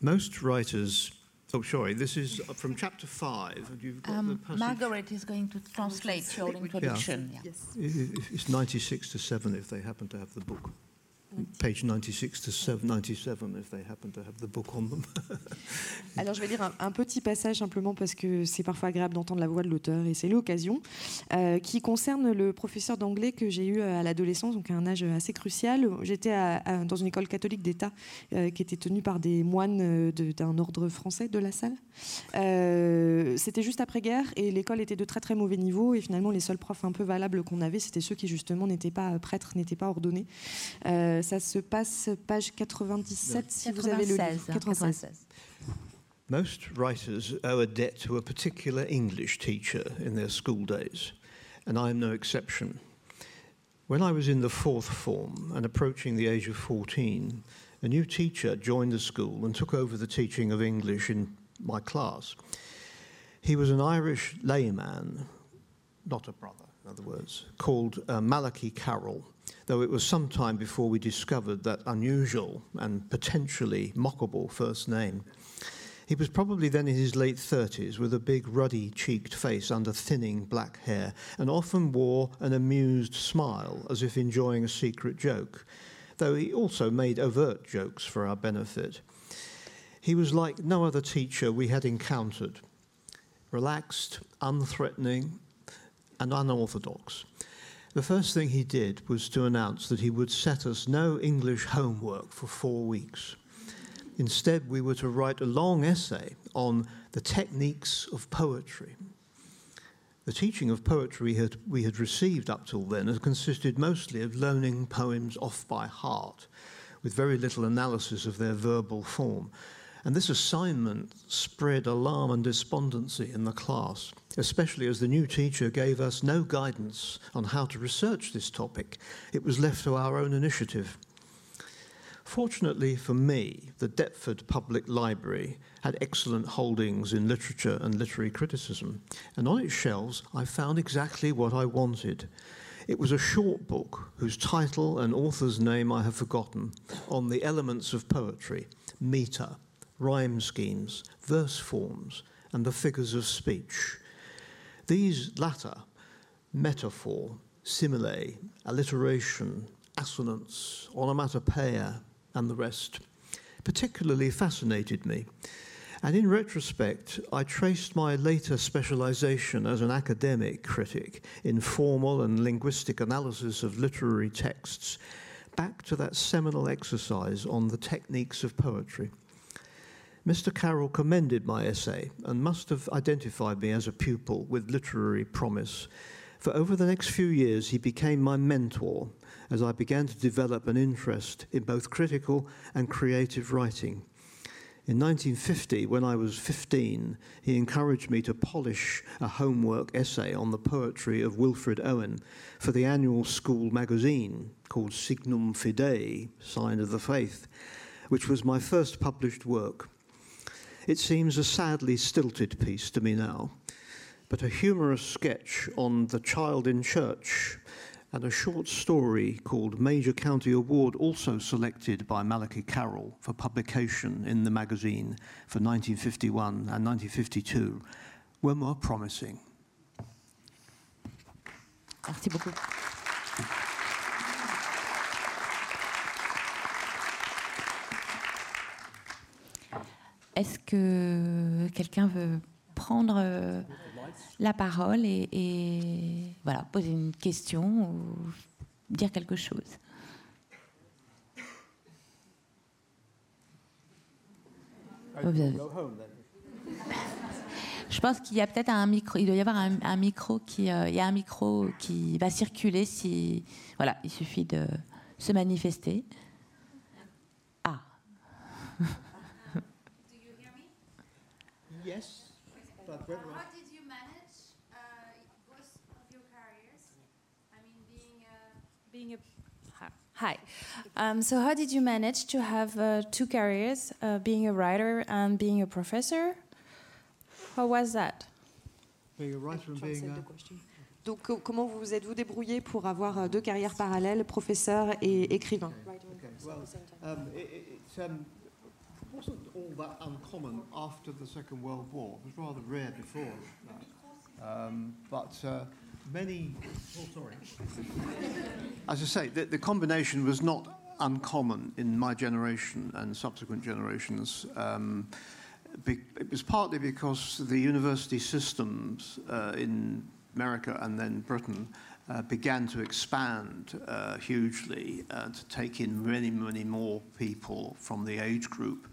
Most writers. Oh, sorry. This is from chapter five. and You've got the Um, passage. Margaret is going to translate your introduction. yeah. I- i- It's 96 to 7 if they happen to have the book. Page 96 to 7, 97 if they happen to have the book on them. Alors je vais lire un, petit passage simplement parce que c'est parfois agréable d'entendre la voix de l'auteur et c'est l'occasion, euh, qui concerne le professeur d'anglais que j'ai eu à l'adolescence, donc à un âge assez crucial. J'étais dans une école catholique d'État euh, qui était tenue par des moines euh, d'un ordre français de la salle. Euh, c'était juste après-guerre et l'école était de très très mauvais niveau et finalement les seuls profs un peu valables qu'on avait, c'était ceux qui justement n'étaient pas prêtres, n'étaient pas ordonnés. Euh, ça se passe page 97 si vous avez le livre. 96, 96. Most writers owe a debt to a particular English teacher in their school days, and I am no exception. When I was in the fourth form and approaching the age of 14, a new teacher joined the school and took over the teaching of English in my class. He was an Irish layman, not a brother, in other words, called uh, Malachi Carroll, though it was some time before we discovered that unusual and potentially mockable first name. He was probably then in his late 30s with a big ruddy cheeked face under thinning black hair and often wore an amused smile as if enjoying a secret joke, though he also made overt jokes for our benefit. He was like no other teacher we had encountered relaxed, unthreatening, and unorthodox. The first thing he did was to announce that he would set us no English homework for four weeks. Instead, we were to write a long essay on the techniques of poetry. The teaching of poetry had, we had received up till then had consisted mostly of learning poems off by heart, with very little analysis of their verbal form. And this assignment spread alarm and despondency in the class, especially as the new teacher gave us no guidance on how to research this topic. It was left to our own initiative. Fortunately for me, the Deptford Public Library had excellent holdings in literature and literary criticism, and on its shelves I found exactly what I wanted. It was a short book whose title and author's name I have forgotten on the elements of poetry metre, rhyme schemes, verse forms, and the figures of speech. These latter, metaphor, simile, alliteration, assonance, onomatopoeia, and the rest, particularly fascinated me. And in retrospect, I traced my later specialization as an academic critic in formal and linguistic analysis of literary texts back to that seminal exercise on the techniques of poetry. Mr. Carroll commended my essay and must have identified me as a pupil with literary promise. For over the next few years, he became my mentor as I began to develop an interest in both critical and creative writing. In 1950, when I was 15, he encouraged me to polish a homework essay on the poetry of Wilfred Owen for the annual school magazine called Signum Fidei, Sign of the Faith, which was my first published work. It seems a sadly stilted piece to me now, but a humorous sketch on the child in church and a short story called Major County Award, also selected by Malachi Carroll for publication in the magazine for 1951 and 1952, were more promising. Merci beaucoup. Est-ce que quelqu'un veut prendre euh, la parole et, et, voilà, poser une question ou dire quelque chose? Je pense qu'il y a peut-être un micro, il doit y avoir un, un micro qui, euh, il y a un micro qui va circuler si, voilà, il suffit de se manifester. Ah, Yes, but How did you manage uh, both of your careers? I mean, being a, being a hi. Um, so, how did you manage to have uh, two careers, uh, being a writer and being a professor? How was that? being a writer and being a, Donc co- comment vous êtes-vous débrouillé pour avoir euh, deux carrières parallèles, professeur et écrivain? Okay, well, um, it, it- it's, um, wasn't all that uncommon after the Second World War. It was rather rare before. Um, but uh, many, oh, sorry. As I say, the, the, combination was not uncommon in my generation and subsequent generations. Um, it was partly because the university systems uh, in America and then Britain uh, began to expand uh, hugely uh, to take in many, many more people from the age group.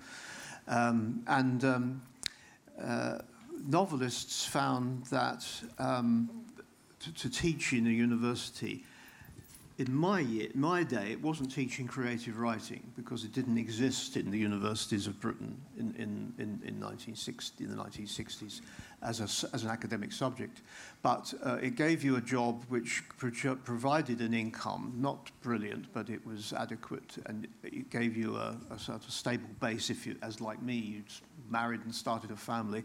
Um, and um, uh, novelists found that um, to, to, teach in a university, in my, year, my day, it wasn't teaching creative writing because it didn't exist in the universities of Britain in, in, in, in, 1960, in the 1960s as, a, as an academic subject. But uh, it gave you a job which pro- provided an income, not brilliant, but it was adequate, and it gave you a, a sort of stable base if you, as like me, you'd married and started a family.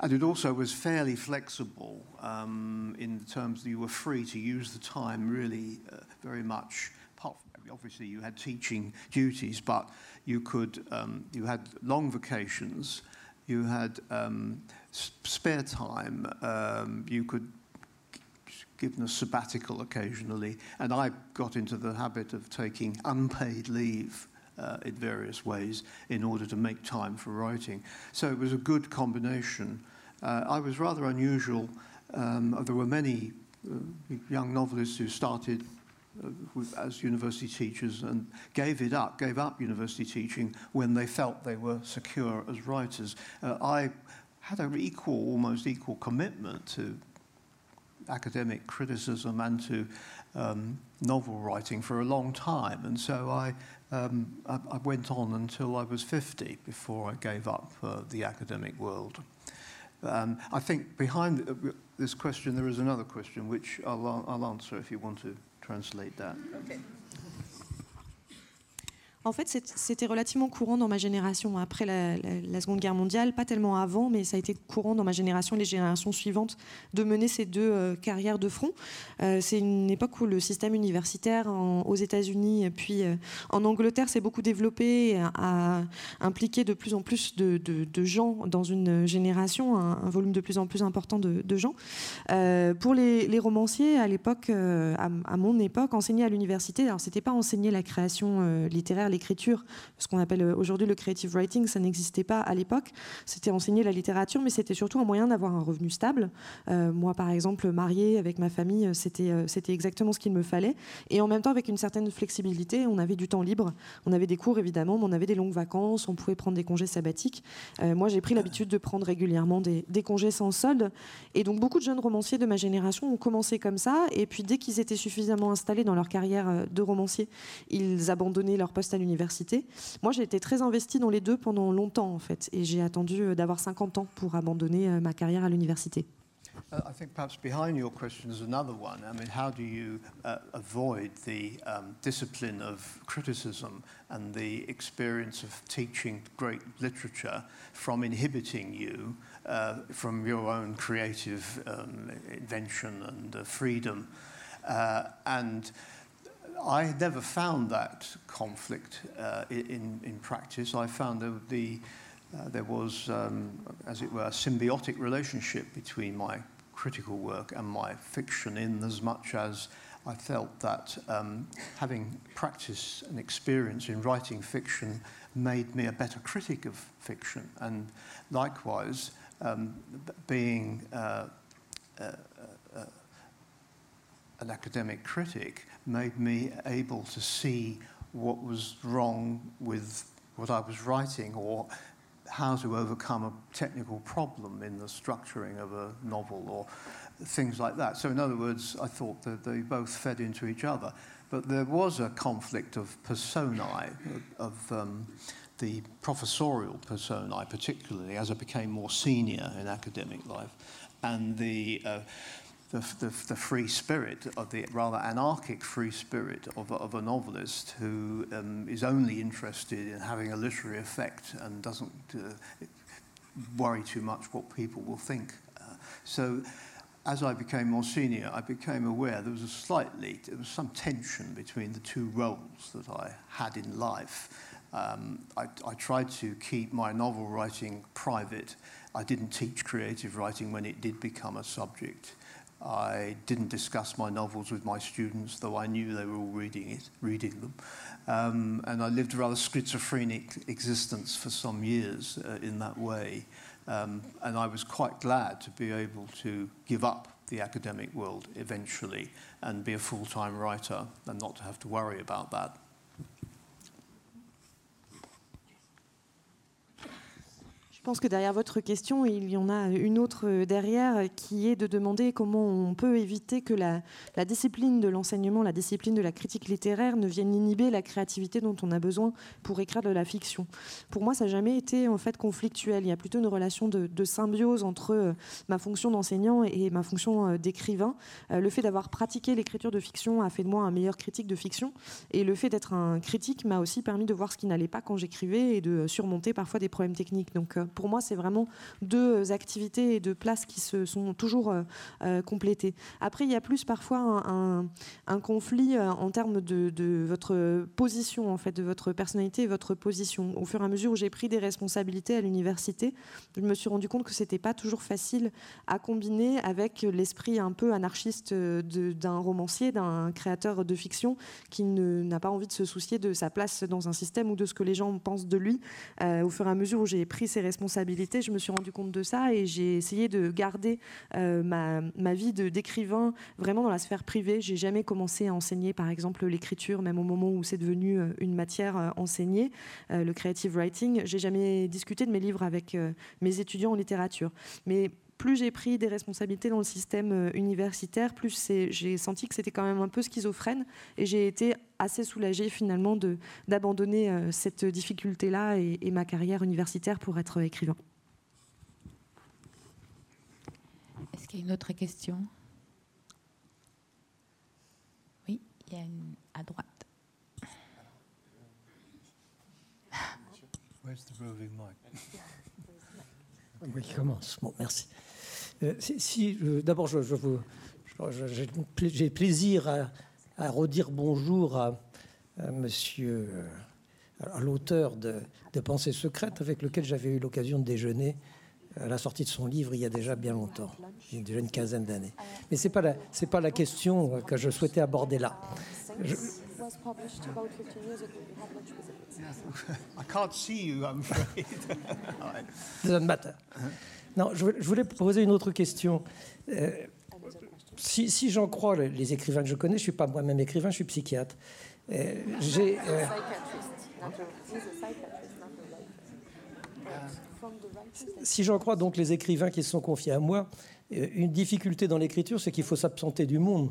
And it also was fairly flexible um, in terms that you were free to use the time really uh, very much. Obviously, you had teaching duties, but you could um, you had long vacations, you had um, spare time, um, you could given a sabbatical occasionally, and I got into the habit of taking unpaid leave uh, in various ways in order to make time for writing. So it was a good combination. Uh, I was rather unusual. Um, there were many uh, young novelists who started uh, with, as university teachers and gave it up, gave up university teaching when they felt they were secure as writers. Uh, I had an equal, almost equal commitment to academic criticism and to um, novel writing for a long time. And so I, um, I, I, went on until I was 50 before I gave up uh, the academic world. Um, I think behind uh, this question there is another question which I'll, I'll answer if you want to translate that. Okay. En fait, c'était relativement courant dans ma génération après la, Seconde Guerre mondiale, pas tellement avant, mais ça a été courant dans ma génération et les générations suivantes de mener ces deux euh, carrières de front. Euh, c'est une époque où le système universitaire aux États-Unis puis euh, en Angleterre s'est beaucoup développé, a, impliqué de plus en plus de, gens dans une génération, un, volume de plus en plus important de, gens. pour les, romanciers, à l'époque, à, mon époque, enseigner à l'université, alors c'était pas enseigner la création littéraire l'écriture, ce qu'on appelle euh, aujourd'hui le creative writing, ça n'existait pas à l'époque. C'était enseigner la littérature, mais c'était surtout un moyen d'avoir un revenu stable. Euh, moi, par exemple, mariée avec ma famille, euh, c'était c'était exactement ce qu'il me fallait. Et en même temps, avec une certaine flexibilité, on avait du temps libre. On avait des cours, évidemment, mais on avait des longues vacances, on pouvait prendre des congés sabbatiques. moi, j'ai pris l'habitude de prendre régulièrement des, congés sans solde. Et donc, beaucoup de jeunes romanciers de ma génération ont commencé comme ça. Et puis, dès qu'ils étaient suffisamment installés dans leur carrière de romancier, ils abandonnaient leur poste à l'université. Moi, j'ai été très investie dans les deux pendant longtemps, en fait, et j'ai attendu euh, d'avoir 50 ans pour abandonner euh, ma carrière à l'université. Uh, I think perhaps behind your question is another one. I mean, how do you uh, avoid the um, discipline of criticism and the experience of teaching great literature from inhibiting you uh, from your own creative um, invention and uh, freedom? Uh, and I never found that conflict uh, in, in practice. I found that the, uh, there was, um, as it were, a symbiotic relationship between my critical work and my fiction, in as much as I felt that um, having practice and experience in writing fiction made me a better critic of fiction. And likewise, um, being uh, uh, an academic critic made me able to see what was wrong with what I was writing or how to overcome a technical problem in the structuring of a novel or things like that. So, in other words, I thought that they both fed into each other. But there was a conflict of personae, of, um, the professorial personae, particularly as I became more senior in academic life, and the uh, the, the, the, free spirit of the rather anarchic free spirit of, of a novelist who um, is only interested in having a literary effect and doesn't uh, worry too much what people will think. Uh, so as I became more senior, I became aware there was a slightly, there was some tension between the two roles that I had in life. Um, I, I tried to keep my novel writing private. I didn't teach creative writing when it did become a subject. I didn't discuss my novels with my students, though I knew they were all reading it, reading them. Um, and I lived a rather schizophrenic existence for some years uh, in that way. Um, and I was quite glad to be able to give up the academic world eventually and be a full-time writer and not to have to worry about that. Je pense que derrière votre question, il y en a une autre derrière qui est de demander comment on peut éviter que la, discipline de l'enseignement, la discipline de la critique littéraire ne vienne inhiber la créativité dont on a besoin pour écrire de la fiction. Pour moi, ça n'a jamais été en fait conflictuel. Il y a plutôt une relation de, de symbiose entre euh, ma fonction d'enseignant et ma fonction euh, d'écrivain. Euh, le fait d'avoir pratiqué l'écriture de fiction a fait de moi un meilleur critique de fiction. Et le fait d'être un critique m'a aussi permis de voir ce qui n'allait pas quand j'écrivais et de surmonter parfois des problèmes techniques. Donc pour moi, c'est vraiment deux activités et deux places qui se sont toujours euh, euh, complétées. Après, il y a plus parfois un, conflit euh, en termes de, votre position, en fait, de votre personnalité et votre position. Au fur et à mesure où j'ai pris des responsabilités à l'université, je me suis rendu compte que c'était pas toujours facile à combiner avec l'esprit un peu anarchiste d'un romancier, d'un créateur de fiction qui n'a pas envie de se soucier de sa place dans un système ou de ce que les gens pensent de lui. Euh, au fur et à mesure où j'ai pris ces responsabilités, je me suis rendu compte de ça et j'ai essayé de garder euh, ma, vie d'écrivain vraiment dans la sphère privée. J'ai jamais commencé à enseigner, par exemple, l'écriture, même au moment où c'est devenu euh, une matière euh, enseignée, le creative writing. J'ai jamais discuté de mes livres avec mes étudiants en littérature. Mais plus j'ai pris des responsabilités dans le système universitaire, plus j'ai senti que c'était quand même un peu schizophrène et j'ai été assez soulagée finalement d'abandonner cette difficulté-là et, et ma carrière universitaire pour être écrivain. Est-ce qu'il y a une autre question? Oui, il y a une à droite. Where's the roving mic Oui, qui commence. Bon, merci. Euh, si, si D'abord, je, je, j'ai plaisir à, à, redire bonjour à, à monsieur, à l'auteur de, de Pensées secrètes, avec lequel j'avais eu l'occasion de déjeuner à la sortie de son livre il y a déjà bien longtemps, il y a déjà une quinzaine d'années. Mais ce n'est pas, la, pas la question que je souhaitais aborder là. Je... I can't see you, I'm afraid. Doesn't matter. Non, je voulais poser une autre question. Euh, si, si j'en crois les écrivains que je connais, je ne suis pas moi-même écrivain, je suis psychiatre. Euh, J'ai. Euh, si j'en crois donc les écrivains qui se sont confiés à moi, une difficulté dans l'écriture, c'est qu'il faut s'absenter du monde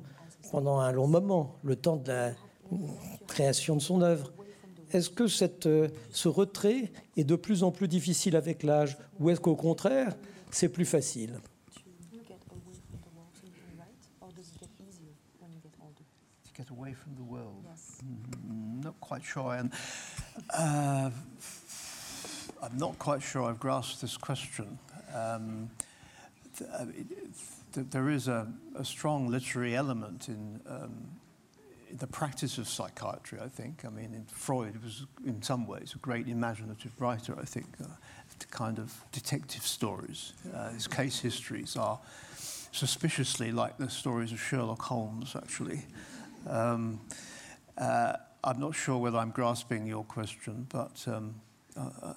pendant un long moment, le temps de la création de son œuvre. Est-ce que cette, euh, ce retrait est de plus en plus difficile avec l'âge ou est-ce qu'au contraire, c'est plus facile? Get away from the world. Yes. Mm, not quite sure. And, uh, I'm not quite sure I've grasped this question. Um, th- uh, th- there is a, a, strong literary element in, um, in, the practice of psychiatry, I think. I mean, Freud was, in some ways, a great imaginative writer, I think. Uh, kind of detective stories. Uh, his case histories are suspiciously like the stories of Sherlock Holmes, actually. Um, uh, I'm not sure whether I'm grasping your question, but um, uh,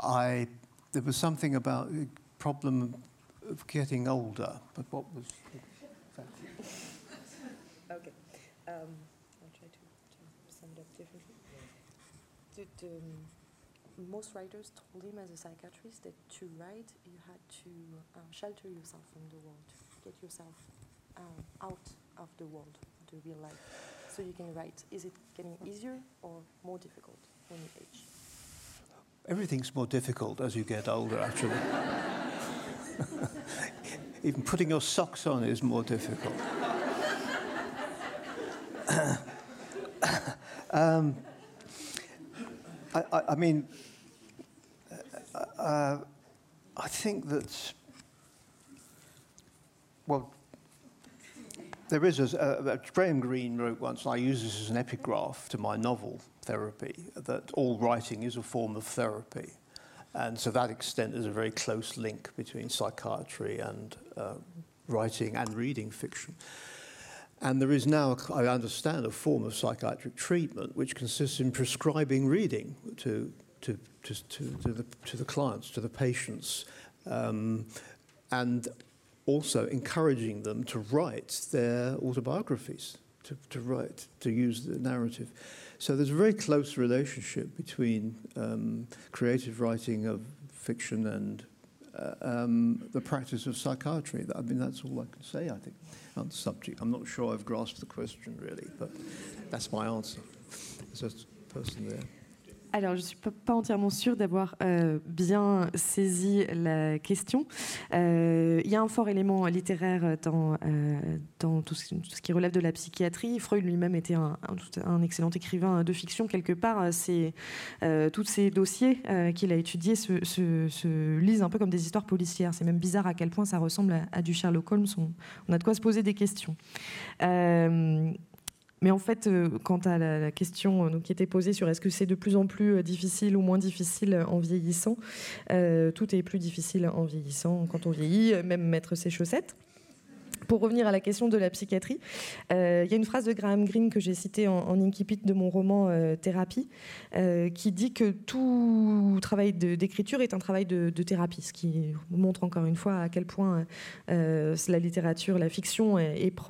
I, there was something about the problem of getting older, but what was okay. Um, I'll try to, to sum it up differently. The, the, um, most writers told him as a psychiatrist that to write, you had to uh, shelter yourself from the world, get yourself um, out of the world, the real life, so you can write. Is it getting easier or more difficult when you age? Everything's more difficult as you get older, actually. Even putting your socks on is more difficult. um, I, I, I, mean, uh, uh, I think that, well, there is a, uh, Graham Greene wrote once, and I use this as an epigraph to my novel, Therapy, that all writing is a form of therapy. And to that extent, there's a very close link between psychiatry and uh, writing and reading fiction. And there is now, I understand, a form of psychiatric treatment which consists in prescribing reading to, to, to, to, to the, to the clients, to the patients, um, and also encouraging them to write their autobiographies, to, to write, to use the narrative. So there's a very close relationship between um, creative writing of fiction and uh, um, the practice of psychiatry. I mean, that's all I can say, I think, on the subject. I'm not sure I've grasped the question really, but that's my answer. There's a person there. Alors, je ne suis pas entièrement sûre d'avoir euh, bien saisi la question. Euh, il y a un fort élément littéraire dans, euh, tout, ce, qui relève de la psychiatrie. Freud lui-même était un, excellent écrivain de fiction. Quelque part, tous ces dossiers qu'il a étudiés se, se, lisent un peu comme des histoires policières. C'est même bizarre à quel point ça ressemble à, du Sherlock Holmes. On, a de quoi se poser des questions. Mais en fait, euh, quant à la, question euh, qui était posée sur est-ce que c'est de plus en plus euh, difficile ou moins difficile en vieillissant, tout est plus difficile en vieillissant quand on vieillit, même mettre ses chaussettes. Pour revenir à la question de la psychiatrie, euh, il y a une phrase de Graham Greene que j'ai citée en, en, de mon roman euh, Thérapie, euh, qui dit que tout travail d'écriture est un travail de, thérapie, ce qui montre encore une fois à quel point la littérature, la fiction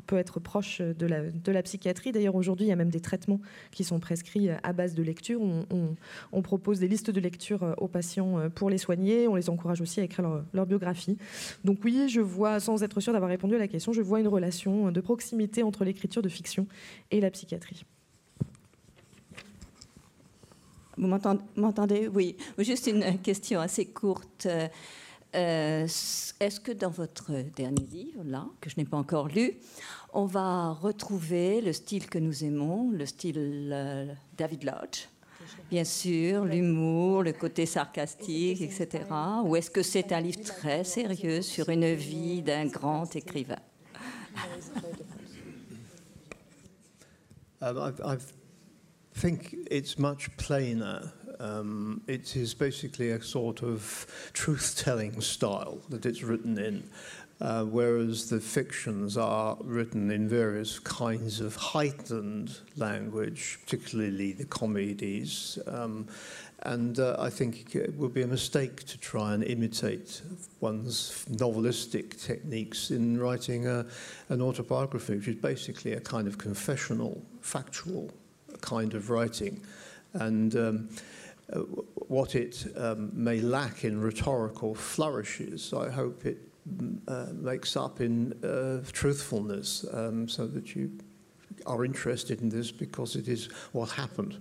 peut être proche de la, psychiatrie. D'ailleurs, aujourd'hui, il y a même des traitements qui sont prescrits à base de lecture. On, on, propose des listes de lecture aux patients pour les soigner. On les encourage aussi à écrire leur, leur biographie. Donc oui, je vois, sans être sûr d'avoir répondu à la question, je vois une relation de proximité entre l'écriture de fiction et la psychiatrie. Vous m'entendez? Oui. Juste une question assez courte. Euh, est-ce que dans votre dernier livre, là, que je n'ai pas encore lu, on va retrouver le style que nous aimons, le style euh, David Lodge? Bien sûr, l'humour, le côté sarcastique, etc. Ou est-ce que c'est un livre très sérieux sur une vie d'un grand écrivain? Um, I, I, think it's much plainer. Um, it is basically a sort of truth-telling style that it's written in, uh, whereas the fictions are written in various kinds of heightened language, particularly the comedies. Um, and uh, I think it would be a mistake to try and imitate one's novelistic techniques in writing a, an autobiography, which is basically a kind of confessional, factual kind of writing. And um, uh, what it um, may lack in rhetorical flourishes, I hope it uh, makes up in uh, truthfulness um, so that you are interested in this because it is what happened.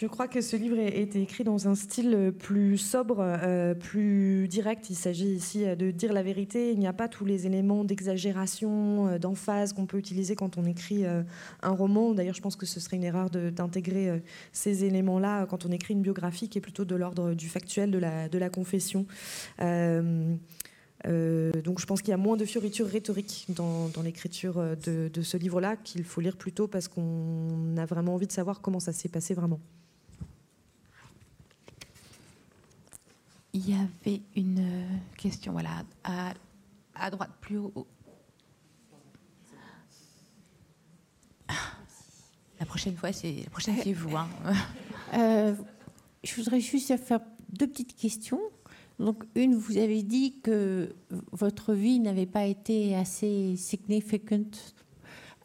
Je crois que ce livre a été écrit dans un style plus sobre, euh, plus direct. Il s'agit ici de dire la vérité. Il n'y a pas tous les éléments d'exagération, euh, d'emphase qu'on peut utiliser quand on écrit euh, un roman. D'ailleurs, je pense que ce serait une erreur d'intégrer ces éléments-là quand on écrit une biographie qui est plutôt de l'ordre du factuel, de la confession. Euh, donc je pense qu'il y a moins de fioritures rhétoriques dans, dans l'écriture euh, de, de, ce livre-là, qu'il faut lire plutôt parce qu'on a vraiment envie de savoir comment ça s'est passé vraiment. Il y avait une question, voilà, à, à droite, plus haut. La prochaine fois, c'est la prochaine c'est vous. Hein. Euh, je voudrais juste faire deux petites questions. Donc, une, vous avez dit que votre vie n'avait pas été assez significante.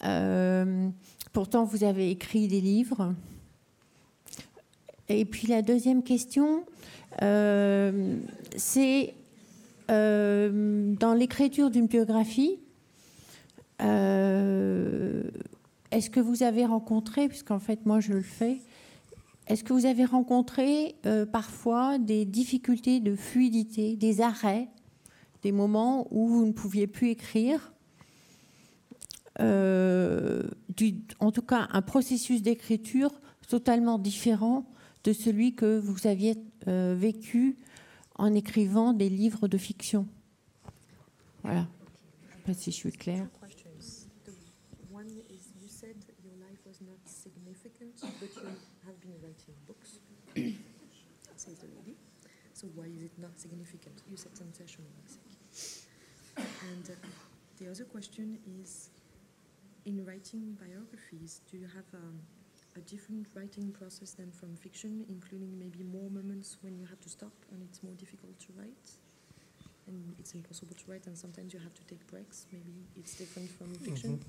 Euh, pourtant, vous avez écrit des livres. Et puis la deuxième question, euh, c'est euh, dans l'écriture d'une biographie, est-ce que vous avez rencontré, puisqu'en fait moi je le fais, est-ce que vous avez rencontré euh, parfois des difficultés de fluidité, des arrêts, des moments où vous ne pouviez plus écrire euh, En tout cas, un processus d'écriture totalement différent de celui que vous aviez euh, vécu en écrivant des livres de fiction? Voilà. Je ne sais pas si je suis claire. Not significant? You said sensational, I think. And uh, the other question is, in writing biographies, do you have um, a different writing process than from fiction, including maybe more moments when you have to stop and it's more difficult to write? And it's impossible to write, and sometimes you have to take breaks. Maybe it's different from fiction.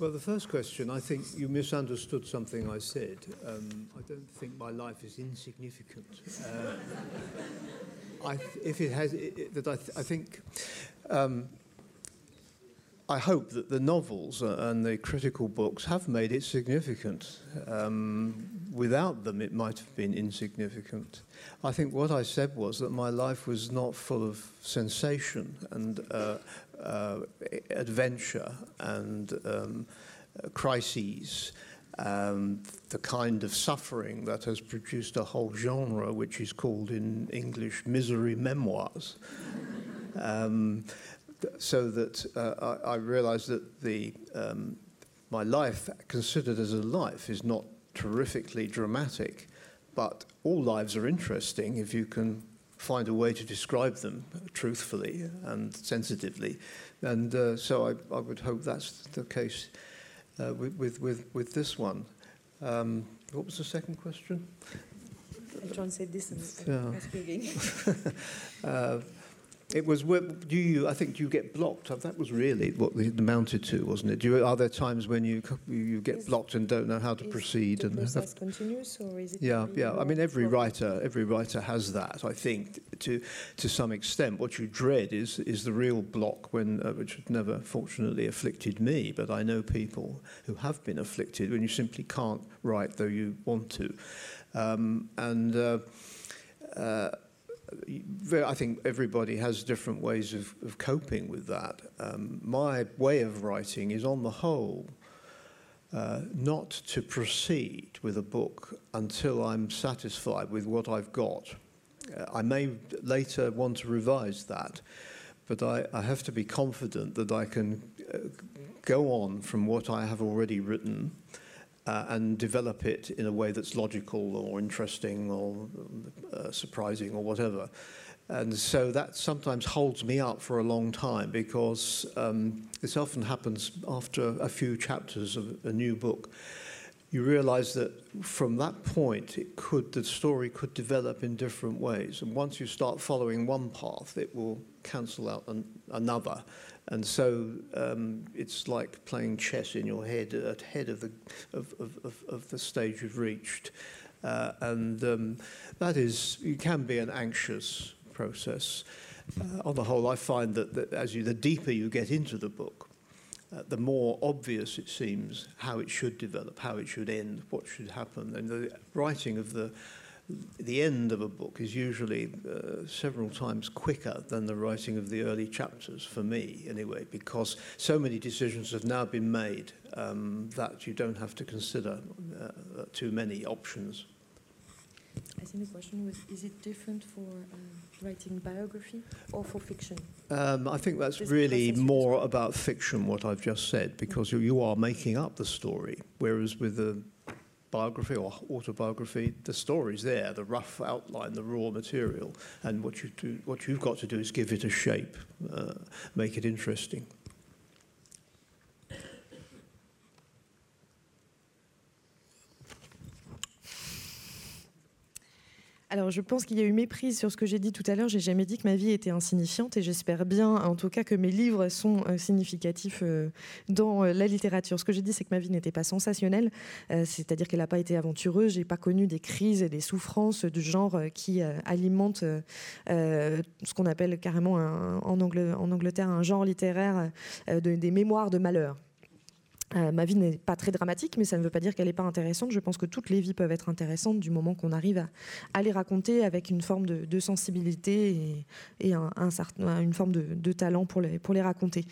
Well, the first question, I think you misunderstood something I said. Um, I don't think my life is insignificant. Uh, I if it has, it- that I, th- I think, um, I hope that the novels and the critical books have made it significant. Um, without them, it might have been insignificant. I think what I said was that my life was not full of sensation and uh, uh, adventure and um, crises, um, the kind of suffering that has produced a whole genre which is called in English misery memoirs. So that uh, I, I realized that the, um, my life, considered as a life, is not terrifically dramatic, but all lives are interesting if you can find a way to describe them truthfully and sensitively. And uh, so I, I would hope that's the case uh, with, with, with, this one. Um, what was the second question? John said this and Yeah. speaking. It was, do you, I think, do you get blocked? That was really what it amounted to, wasn't it? Do you, are there times when you, you- get Is- blocked and don't know how to proceed? the And process continuous, or is it? yeah, yeah. I mean, every writer, every writer has that. I think to to some extent, what you dread is is the real block when, uh, which never, fortunately, afflicted me. But I know people who have been afflicted when you simply can't write though you want to, um, and. Uh, uh, I think everybody has different ways of, of coping with that. Um, my way of writing is, on the whole, uh, not to proceed with a book until I'm satisfied with what I've got. Uh, I may later want to revise that, but I, I have to be confident that I can uh, go on from what I have already written uh, and develop it in a way that's logical or interesting or uh, surprising or whatever. And so that sometimes holds me up for a long time because um, this often happens after a few chapters of a new book. You realize that from that point, it could, the story could develop in different ways. And once you start following one path, it will cancel out an, another. And so um, it's like playing chess in your head at head of the, of, of, of the stage you've reached. Uh, and um, that is, it can be an anxious process. Uh, on the whole, I find that, that as you, the deeper you get into the book, uh, the more obvious it seems how it should develop, how it should end, what should happen. And the writing of the, the end of a book is usually uh, several times quicker than the writing of the early chapters, for me anyway, because so many decisions have now been made um, that you don't have to consider uh, too many options. I think the question was: Is it different for um, writing biography or for fiction? Um, I think that's really more about fiction, what I've just said, because you, you are making up the story, whereas with a biography or autobiography, the story's there, the rough outline, the raw material, and what you do, what you've got to do is give it a shape, uh, make it interesting. Alors, je pense qu'il y a eu méprise sur ce que j'ai dit tout à l'heure. J'ai jamais dit que ma vie était insignifiante et j'espère bien, en tout cas, que mes livres sont euh, significatifs euh, dans euh, la littérature. Ce que j'ai dit, c'est que ma vie n'était pas sensationnelle, c'est-à-dire qu'elle n'a pas été aventureuse. J'ai pas connu des crises et des souffrances du genre qui alimentent ce qu'on appelle carrément en, Angle- en Angleterre un genre littéraire de- des mémoires de malheur. Euh, ma vie n'est pas très dramatique, mais ça ne veut pas dire qu'elle n'est pas intéressante. Je pense que toutes les vies peuvent être intéressantes du moment qu'on arrive à, les raconter avec une forme de, sensibilité et, une forme de, talent pour les, raconter.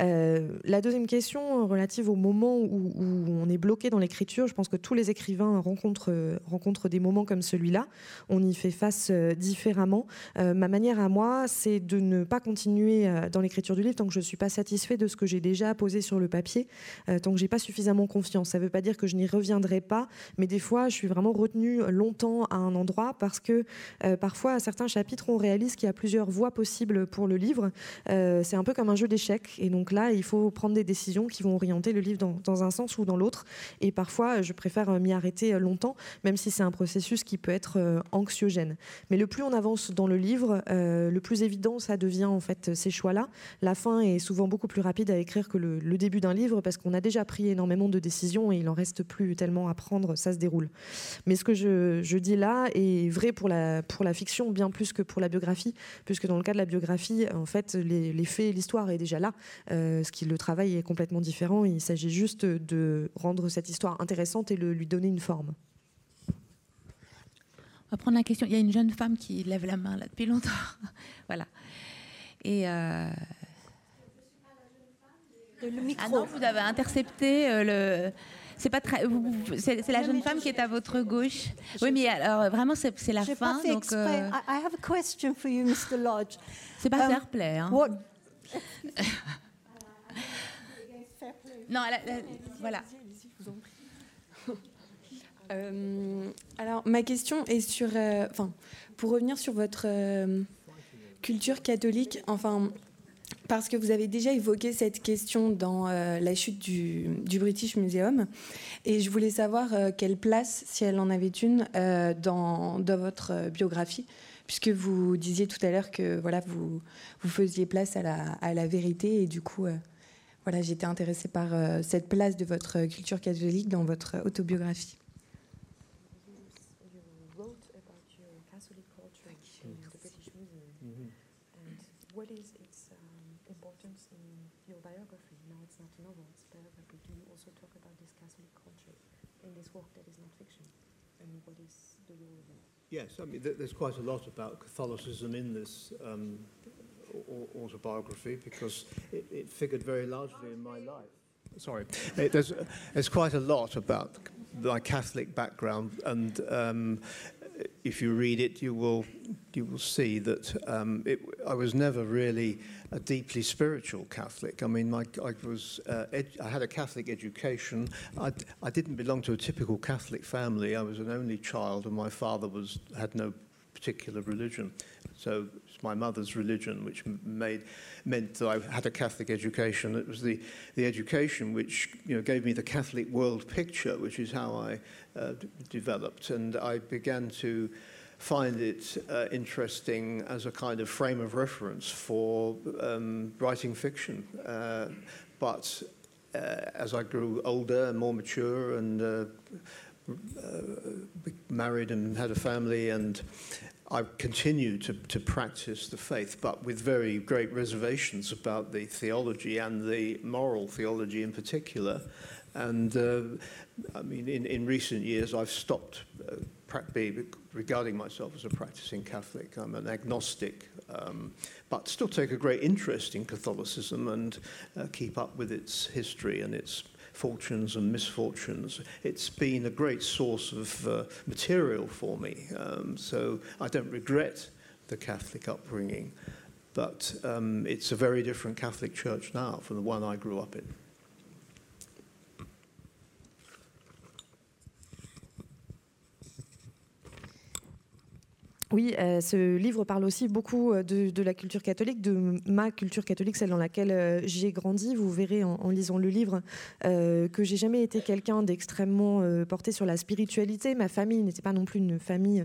Euh, la deuxième question relative au moment où, on est bloqué dans l'écriture, je pense que tous les écrivains rencontrent, rencontrent des moments comme celui-là. On y fait face euh, différemment. ma manière à moi, c'est de ne pas continuer dans l'écriture du livre tant que je ne suis pas satisfait de ce que j'ai déjà posé sur le papier. Euh, tant que j'ai pas suffisamment confiance. Ça ne veut pas dire que je n'y reviendrai pas, mais des fois, je suis vraiment retenue longtemps à un endroit parce que euh, parfois, à certains chapitres, on réalise qu'il y a plusieurs voies possibles pour le livre. Euh, c'est un peu comme un jeu d'échecs, et donc là, il faut prendre des décisions qui vont orienter le livre dans, un sens ou dans l'autre. Et parfois, je préfère m'y arrêter longtemps, même si c'est un processus qui peut être anxiogène. Mais le plus on avance dans le livre, le plus évident ça devient en fait ces choix-là. La fin est souvent beaucoup plus rapide à écrire que le début d'un livre parce qu'on a déjà pris énormément de décisions et il n'en reste plus tellement à prendre, ça se déroule. Mais ce que je, dis là est vrai pour la, fiction bien plus que pour la biographie, puisque dans le cas de la biographie, en fait, les, les faits, l'histoire est déjà là, euh, ce qui le travail est complètement différent. Il s'agit juste de rendre cette histoire intéressante et le, lui donner une forme. On va prendre la question. Il y a une jeune femme qui lève la main là depuis longtemps. voilà. Et euh, ah non, vous avez intercepté euh, le. C'est pas très. C'est la jeune femme qui est à votre gauche. Oui, mais alors vraiment, c'est la fin. Pas fait donc. Euh... I have a question for you, Mr. Lodge. C'est pas um, fair play. Hein. What... non, la, la, voilà. Euh, alors, ma question est sur. Euh, enfin, pour revenir sur votre euh, culture catholique, enfin, parce que vous avez déjà évoqué cette question dans euh, la chute du, British Museum. Et je voulais savoir euh, quelle place, si elle en avait une, euh, dans, votre biographie, puisque vous disiez tout à l'heure que voilà, vous, vous faisiez place à la, à la vérité. Et du coup, voilà, j'étais intéressée par cette place de votre culture catholique dans votre autobiographie. Yes, I mean, there's quite a lot about Catholicism in this um, autobiography because it, it, figured very largely in my life. Sorry, it, there's, there's quite a lot about my Catholic background, and um, if you read it, you will you will see that um, it, I was never really a deeply spiritual Catholic. I mean, my, I was uh, I had a Catholic education. I, I didn't belong to a typical Catholic family. I was an only child, and my father was had no particular religion. So my mother's religion, which made meant that I had a Catholic education. It was the, the education which you know gave me the Catholic world picture, which is how I uh, developed, and I began to find it uh, interesting as a kind of frame of reference for um, writing fiction. Uh, but uh, as I grew older and more mature and uh, uh, married and had a family and I continue to, to practice the faith, but with very great reservations about the theology and the moral theology in particular. And uh, I mean, in, in recent years, I've stopped uh, regarding myself as a practicing Catholic. I'm an agnostic, um, but still take a great interest in Catholicism and uh, keep up with its history and its fortunes and misfortunes. It's been a great source of uh, material for me, um, so I don't regret the Catholic upbringing, but um, it's a very different Catholic church now from the one I grew up in. Oui, euh, ce livre parle aussi beaucoup euh, de, la culture catholique, de ma culture catholique, celle dans laquelle euh, j'ai grandi. Vous verrez en, lisant le livre que j'ai jamais été quelqu'un d'extrêmement porté sur la spiritualité. Ma famille n'était pas non plus une famille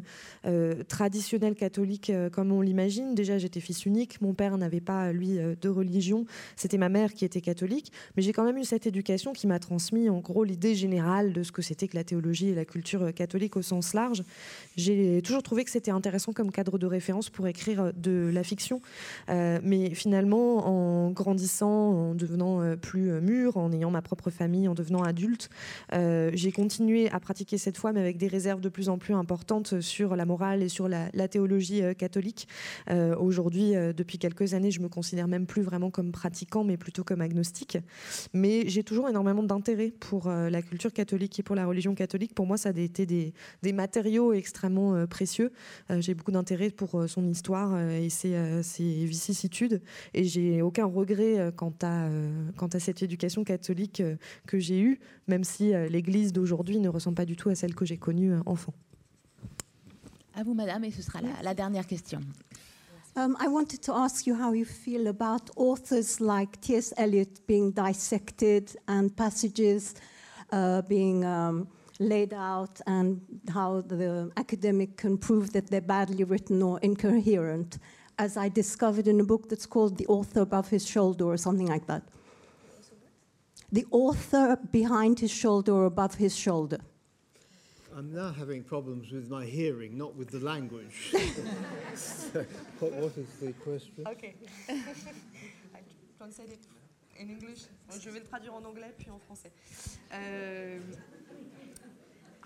traditionnelle catholique comme on l'imagine. Déjà, j'étais fils unique. Mon père n'avait pas, lui, de religion. C'était ma mère qui était catholique. Mais j'ai quand même eu cette éducation qui m'a transmis, en gros, l'idée générale de ce que c'était que la théologie et la culture catholique au sens large. J'ai toujours trouvé que c'était intéressant comme cadre de référence pour écrire de la fiction. mais finalement, en grandissant, en devenant plus mûr, en ayant ma propre famille, en devenant adulte, j'ai continué à pratiquer cette foi, mais avec des réserves de plus en plus importantes sur la morale et sur la, théologie catholique. Aujourd'hui, depuis quelques années, je me considère même plus vraiment comme pratiquant, mais plutôt comme agnostique. Mais j'ai toujours énormément d'intérêt pour la culture catholique et pour la religion catholique. Pour moi, ça a été des, matériaux extrêmement euh, précieux. Euh, j'ai beaucoup d'intérêt pour euh, son histoire et ses, ses, vicissitudes. Et j'ai aucun regret quant à, quant à cette éducation catholique que j'ai eue, même si l'Église d'aujourd'hui ne ressemble pas du tout à celle que j'ai connue enfant. À vous, madame, et ce sera la, la dernière question. Um, I wanted to ask you how you feel about authors like T.S. Eliot being dissected and passages uh, being um, laid out and how the academic can prove that they're badly written or incoherent, as I discovered in a book that's called The Author Above His Shoulder or something like that. The author behind his shoulder or above his shoulder. I'm now having problems with my hearing, not with the language. so, what, what is the question? Okay. I translate it in English. Je vais le traduire en anglais puis en français. Euh,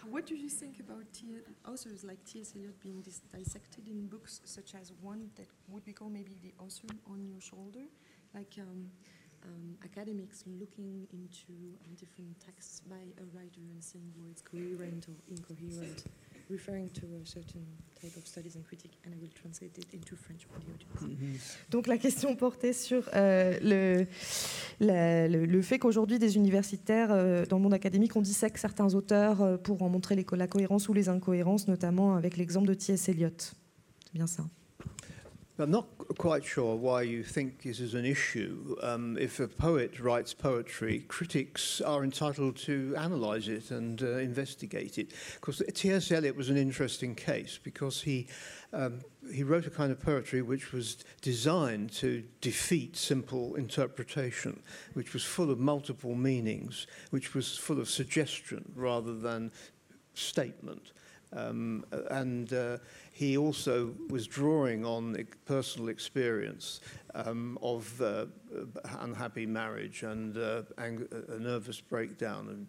what do you think about authors like T.S. Eliot being dis dissected in books such as one that would be called maybe the author on your shoulder, like um, um, academics looking into um, different texts by a writer and saying words coherent or incoherent, referring to a certain type of studies and critique, and I will translate it into French for the audience. Mm -hmm. Donc la question portait sur euh, le, la, le, le, fait qu'aujourd'hui des universitaires euh, dans le monde académique on dissèque certains auteurs euh, pour en montrer les, la cohérence ou les incohérences, notamment avec l'exemple de T.S. Eliot. C'est bien ça. I'm not quite sure why you think this is an issue. Um, if a poet writes poetry, critics are entitled to analyse it and uh, investigate it. Because T.S. Eliot was an interesting case because he um, he wrote a kind of poetry which was designed to defeat simple interpretation, which was full of multiple meanings, which was full of suggestion rather than statement. Um, and uh, he also was drawing on personal experience um, of uh, unhappy marriage and uh, a nervous breakdown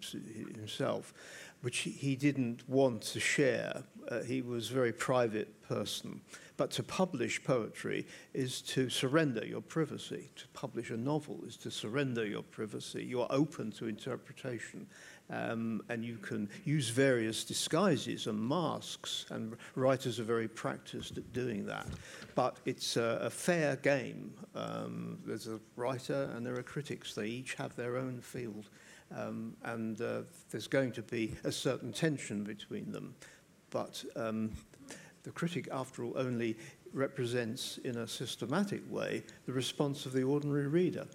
himself, which he didn't want to share. Uh, he was a very private person. But to publish poetry is to surrender your privacy. To publish a novel is to surrender your privacy. You are open to interpretation um, and you can use various disguises and masks, and writers are very practiced at doing that. But it's a, a fair game. Um, there's a writer and there are critics. They each have their own field, um, and uh, there's going to be a certain tension between them. But um, the critic, after all, only represents in a systematic way the response of the ordinary reader.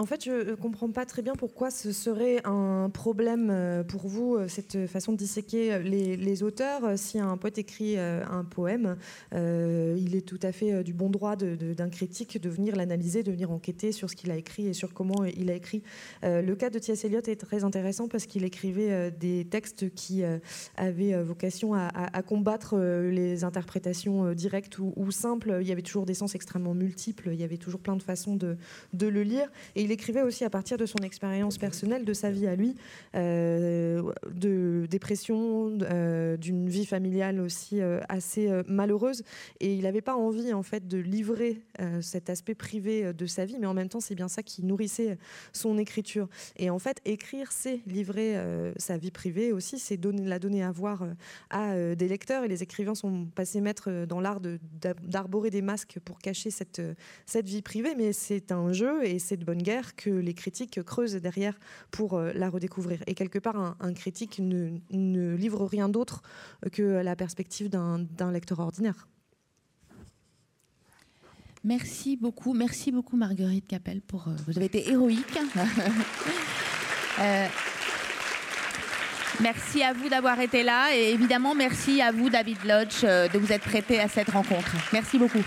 En fait, je ne comprends pas très bien pourquoi ce serait un problème euh, pour vous, euh, cette façon de disséquer les, auteurs. Si un poète écrit euh, un poème, euh, il est tout à fait du bon droit d'un critique de venir l'analyser, de venir enquêter sur ce qu'il a écrit et sur comment il a écrit. Euh, le cas de T.S. Eliot est très intéressant parce qu'il écrivait des textes qui avaient vocation à, combattre les interprétations directes ou, ou, simples. Il y avait toujours des sens extrêmement multiples, il y avait toujours plein de façons de, de le lire. Et il écrivait aussi à partir de son expérience personnelle, de sa vie à lui, euh, de dépression, euh, d'une vie familiale aussi euh, assez malheureuse. Et il n'avait pas envie en fait de livrer cet aspect privé de sa vie, mais en même temps, c'est bien ça qui nourrissait son écriture. Et en fait, écrire, c'est livrer sa vie privée aussi, c'est la donner à voir à des lecteurs. Et les écrivains sont passés maîtres dans l'art d'arborer des masques pour cacher cette, cette vie privée, mais c'est un jeu et c'est de bonne guerre que les critiques creusent derrière pour euh, la redécouvrir. Et quelque part, un, critique ne, livre rien d'autre que la perspective d'un lecteur ordinaire. Merci beaucoup, merci beaucoup Marguerite Capel pour euh, vous avez été héroïque. euh, merci à vous d'avoir été là et évidemment merci à vous David Lodge de vous être prêté à cette rencontre. Merci beaucoup.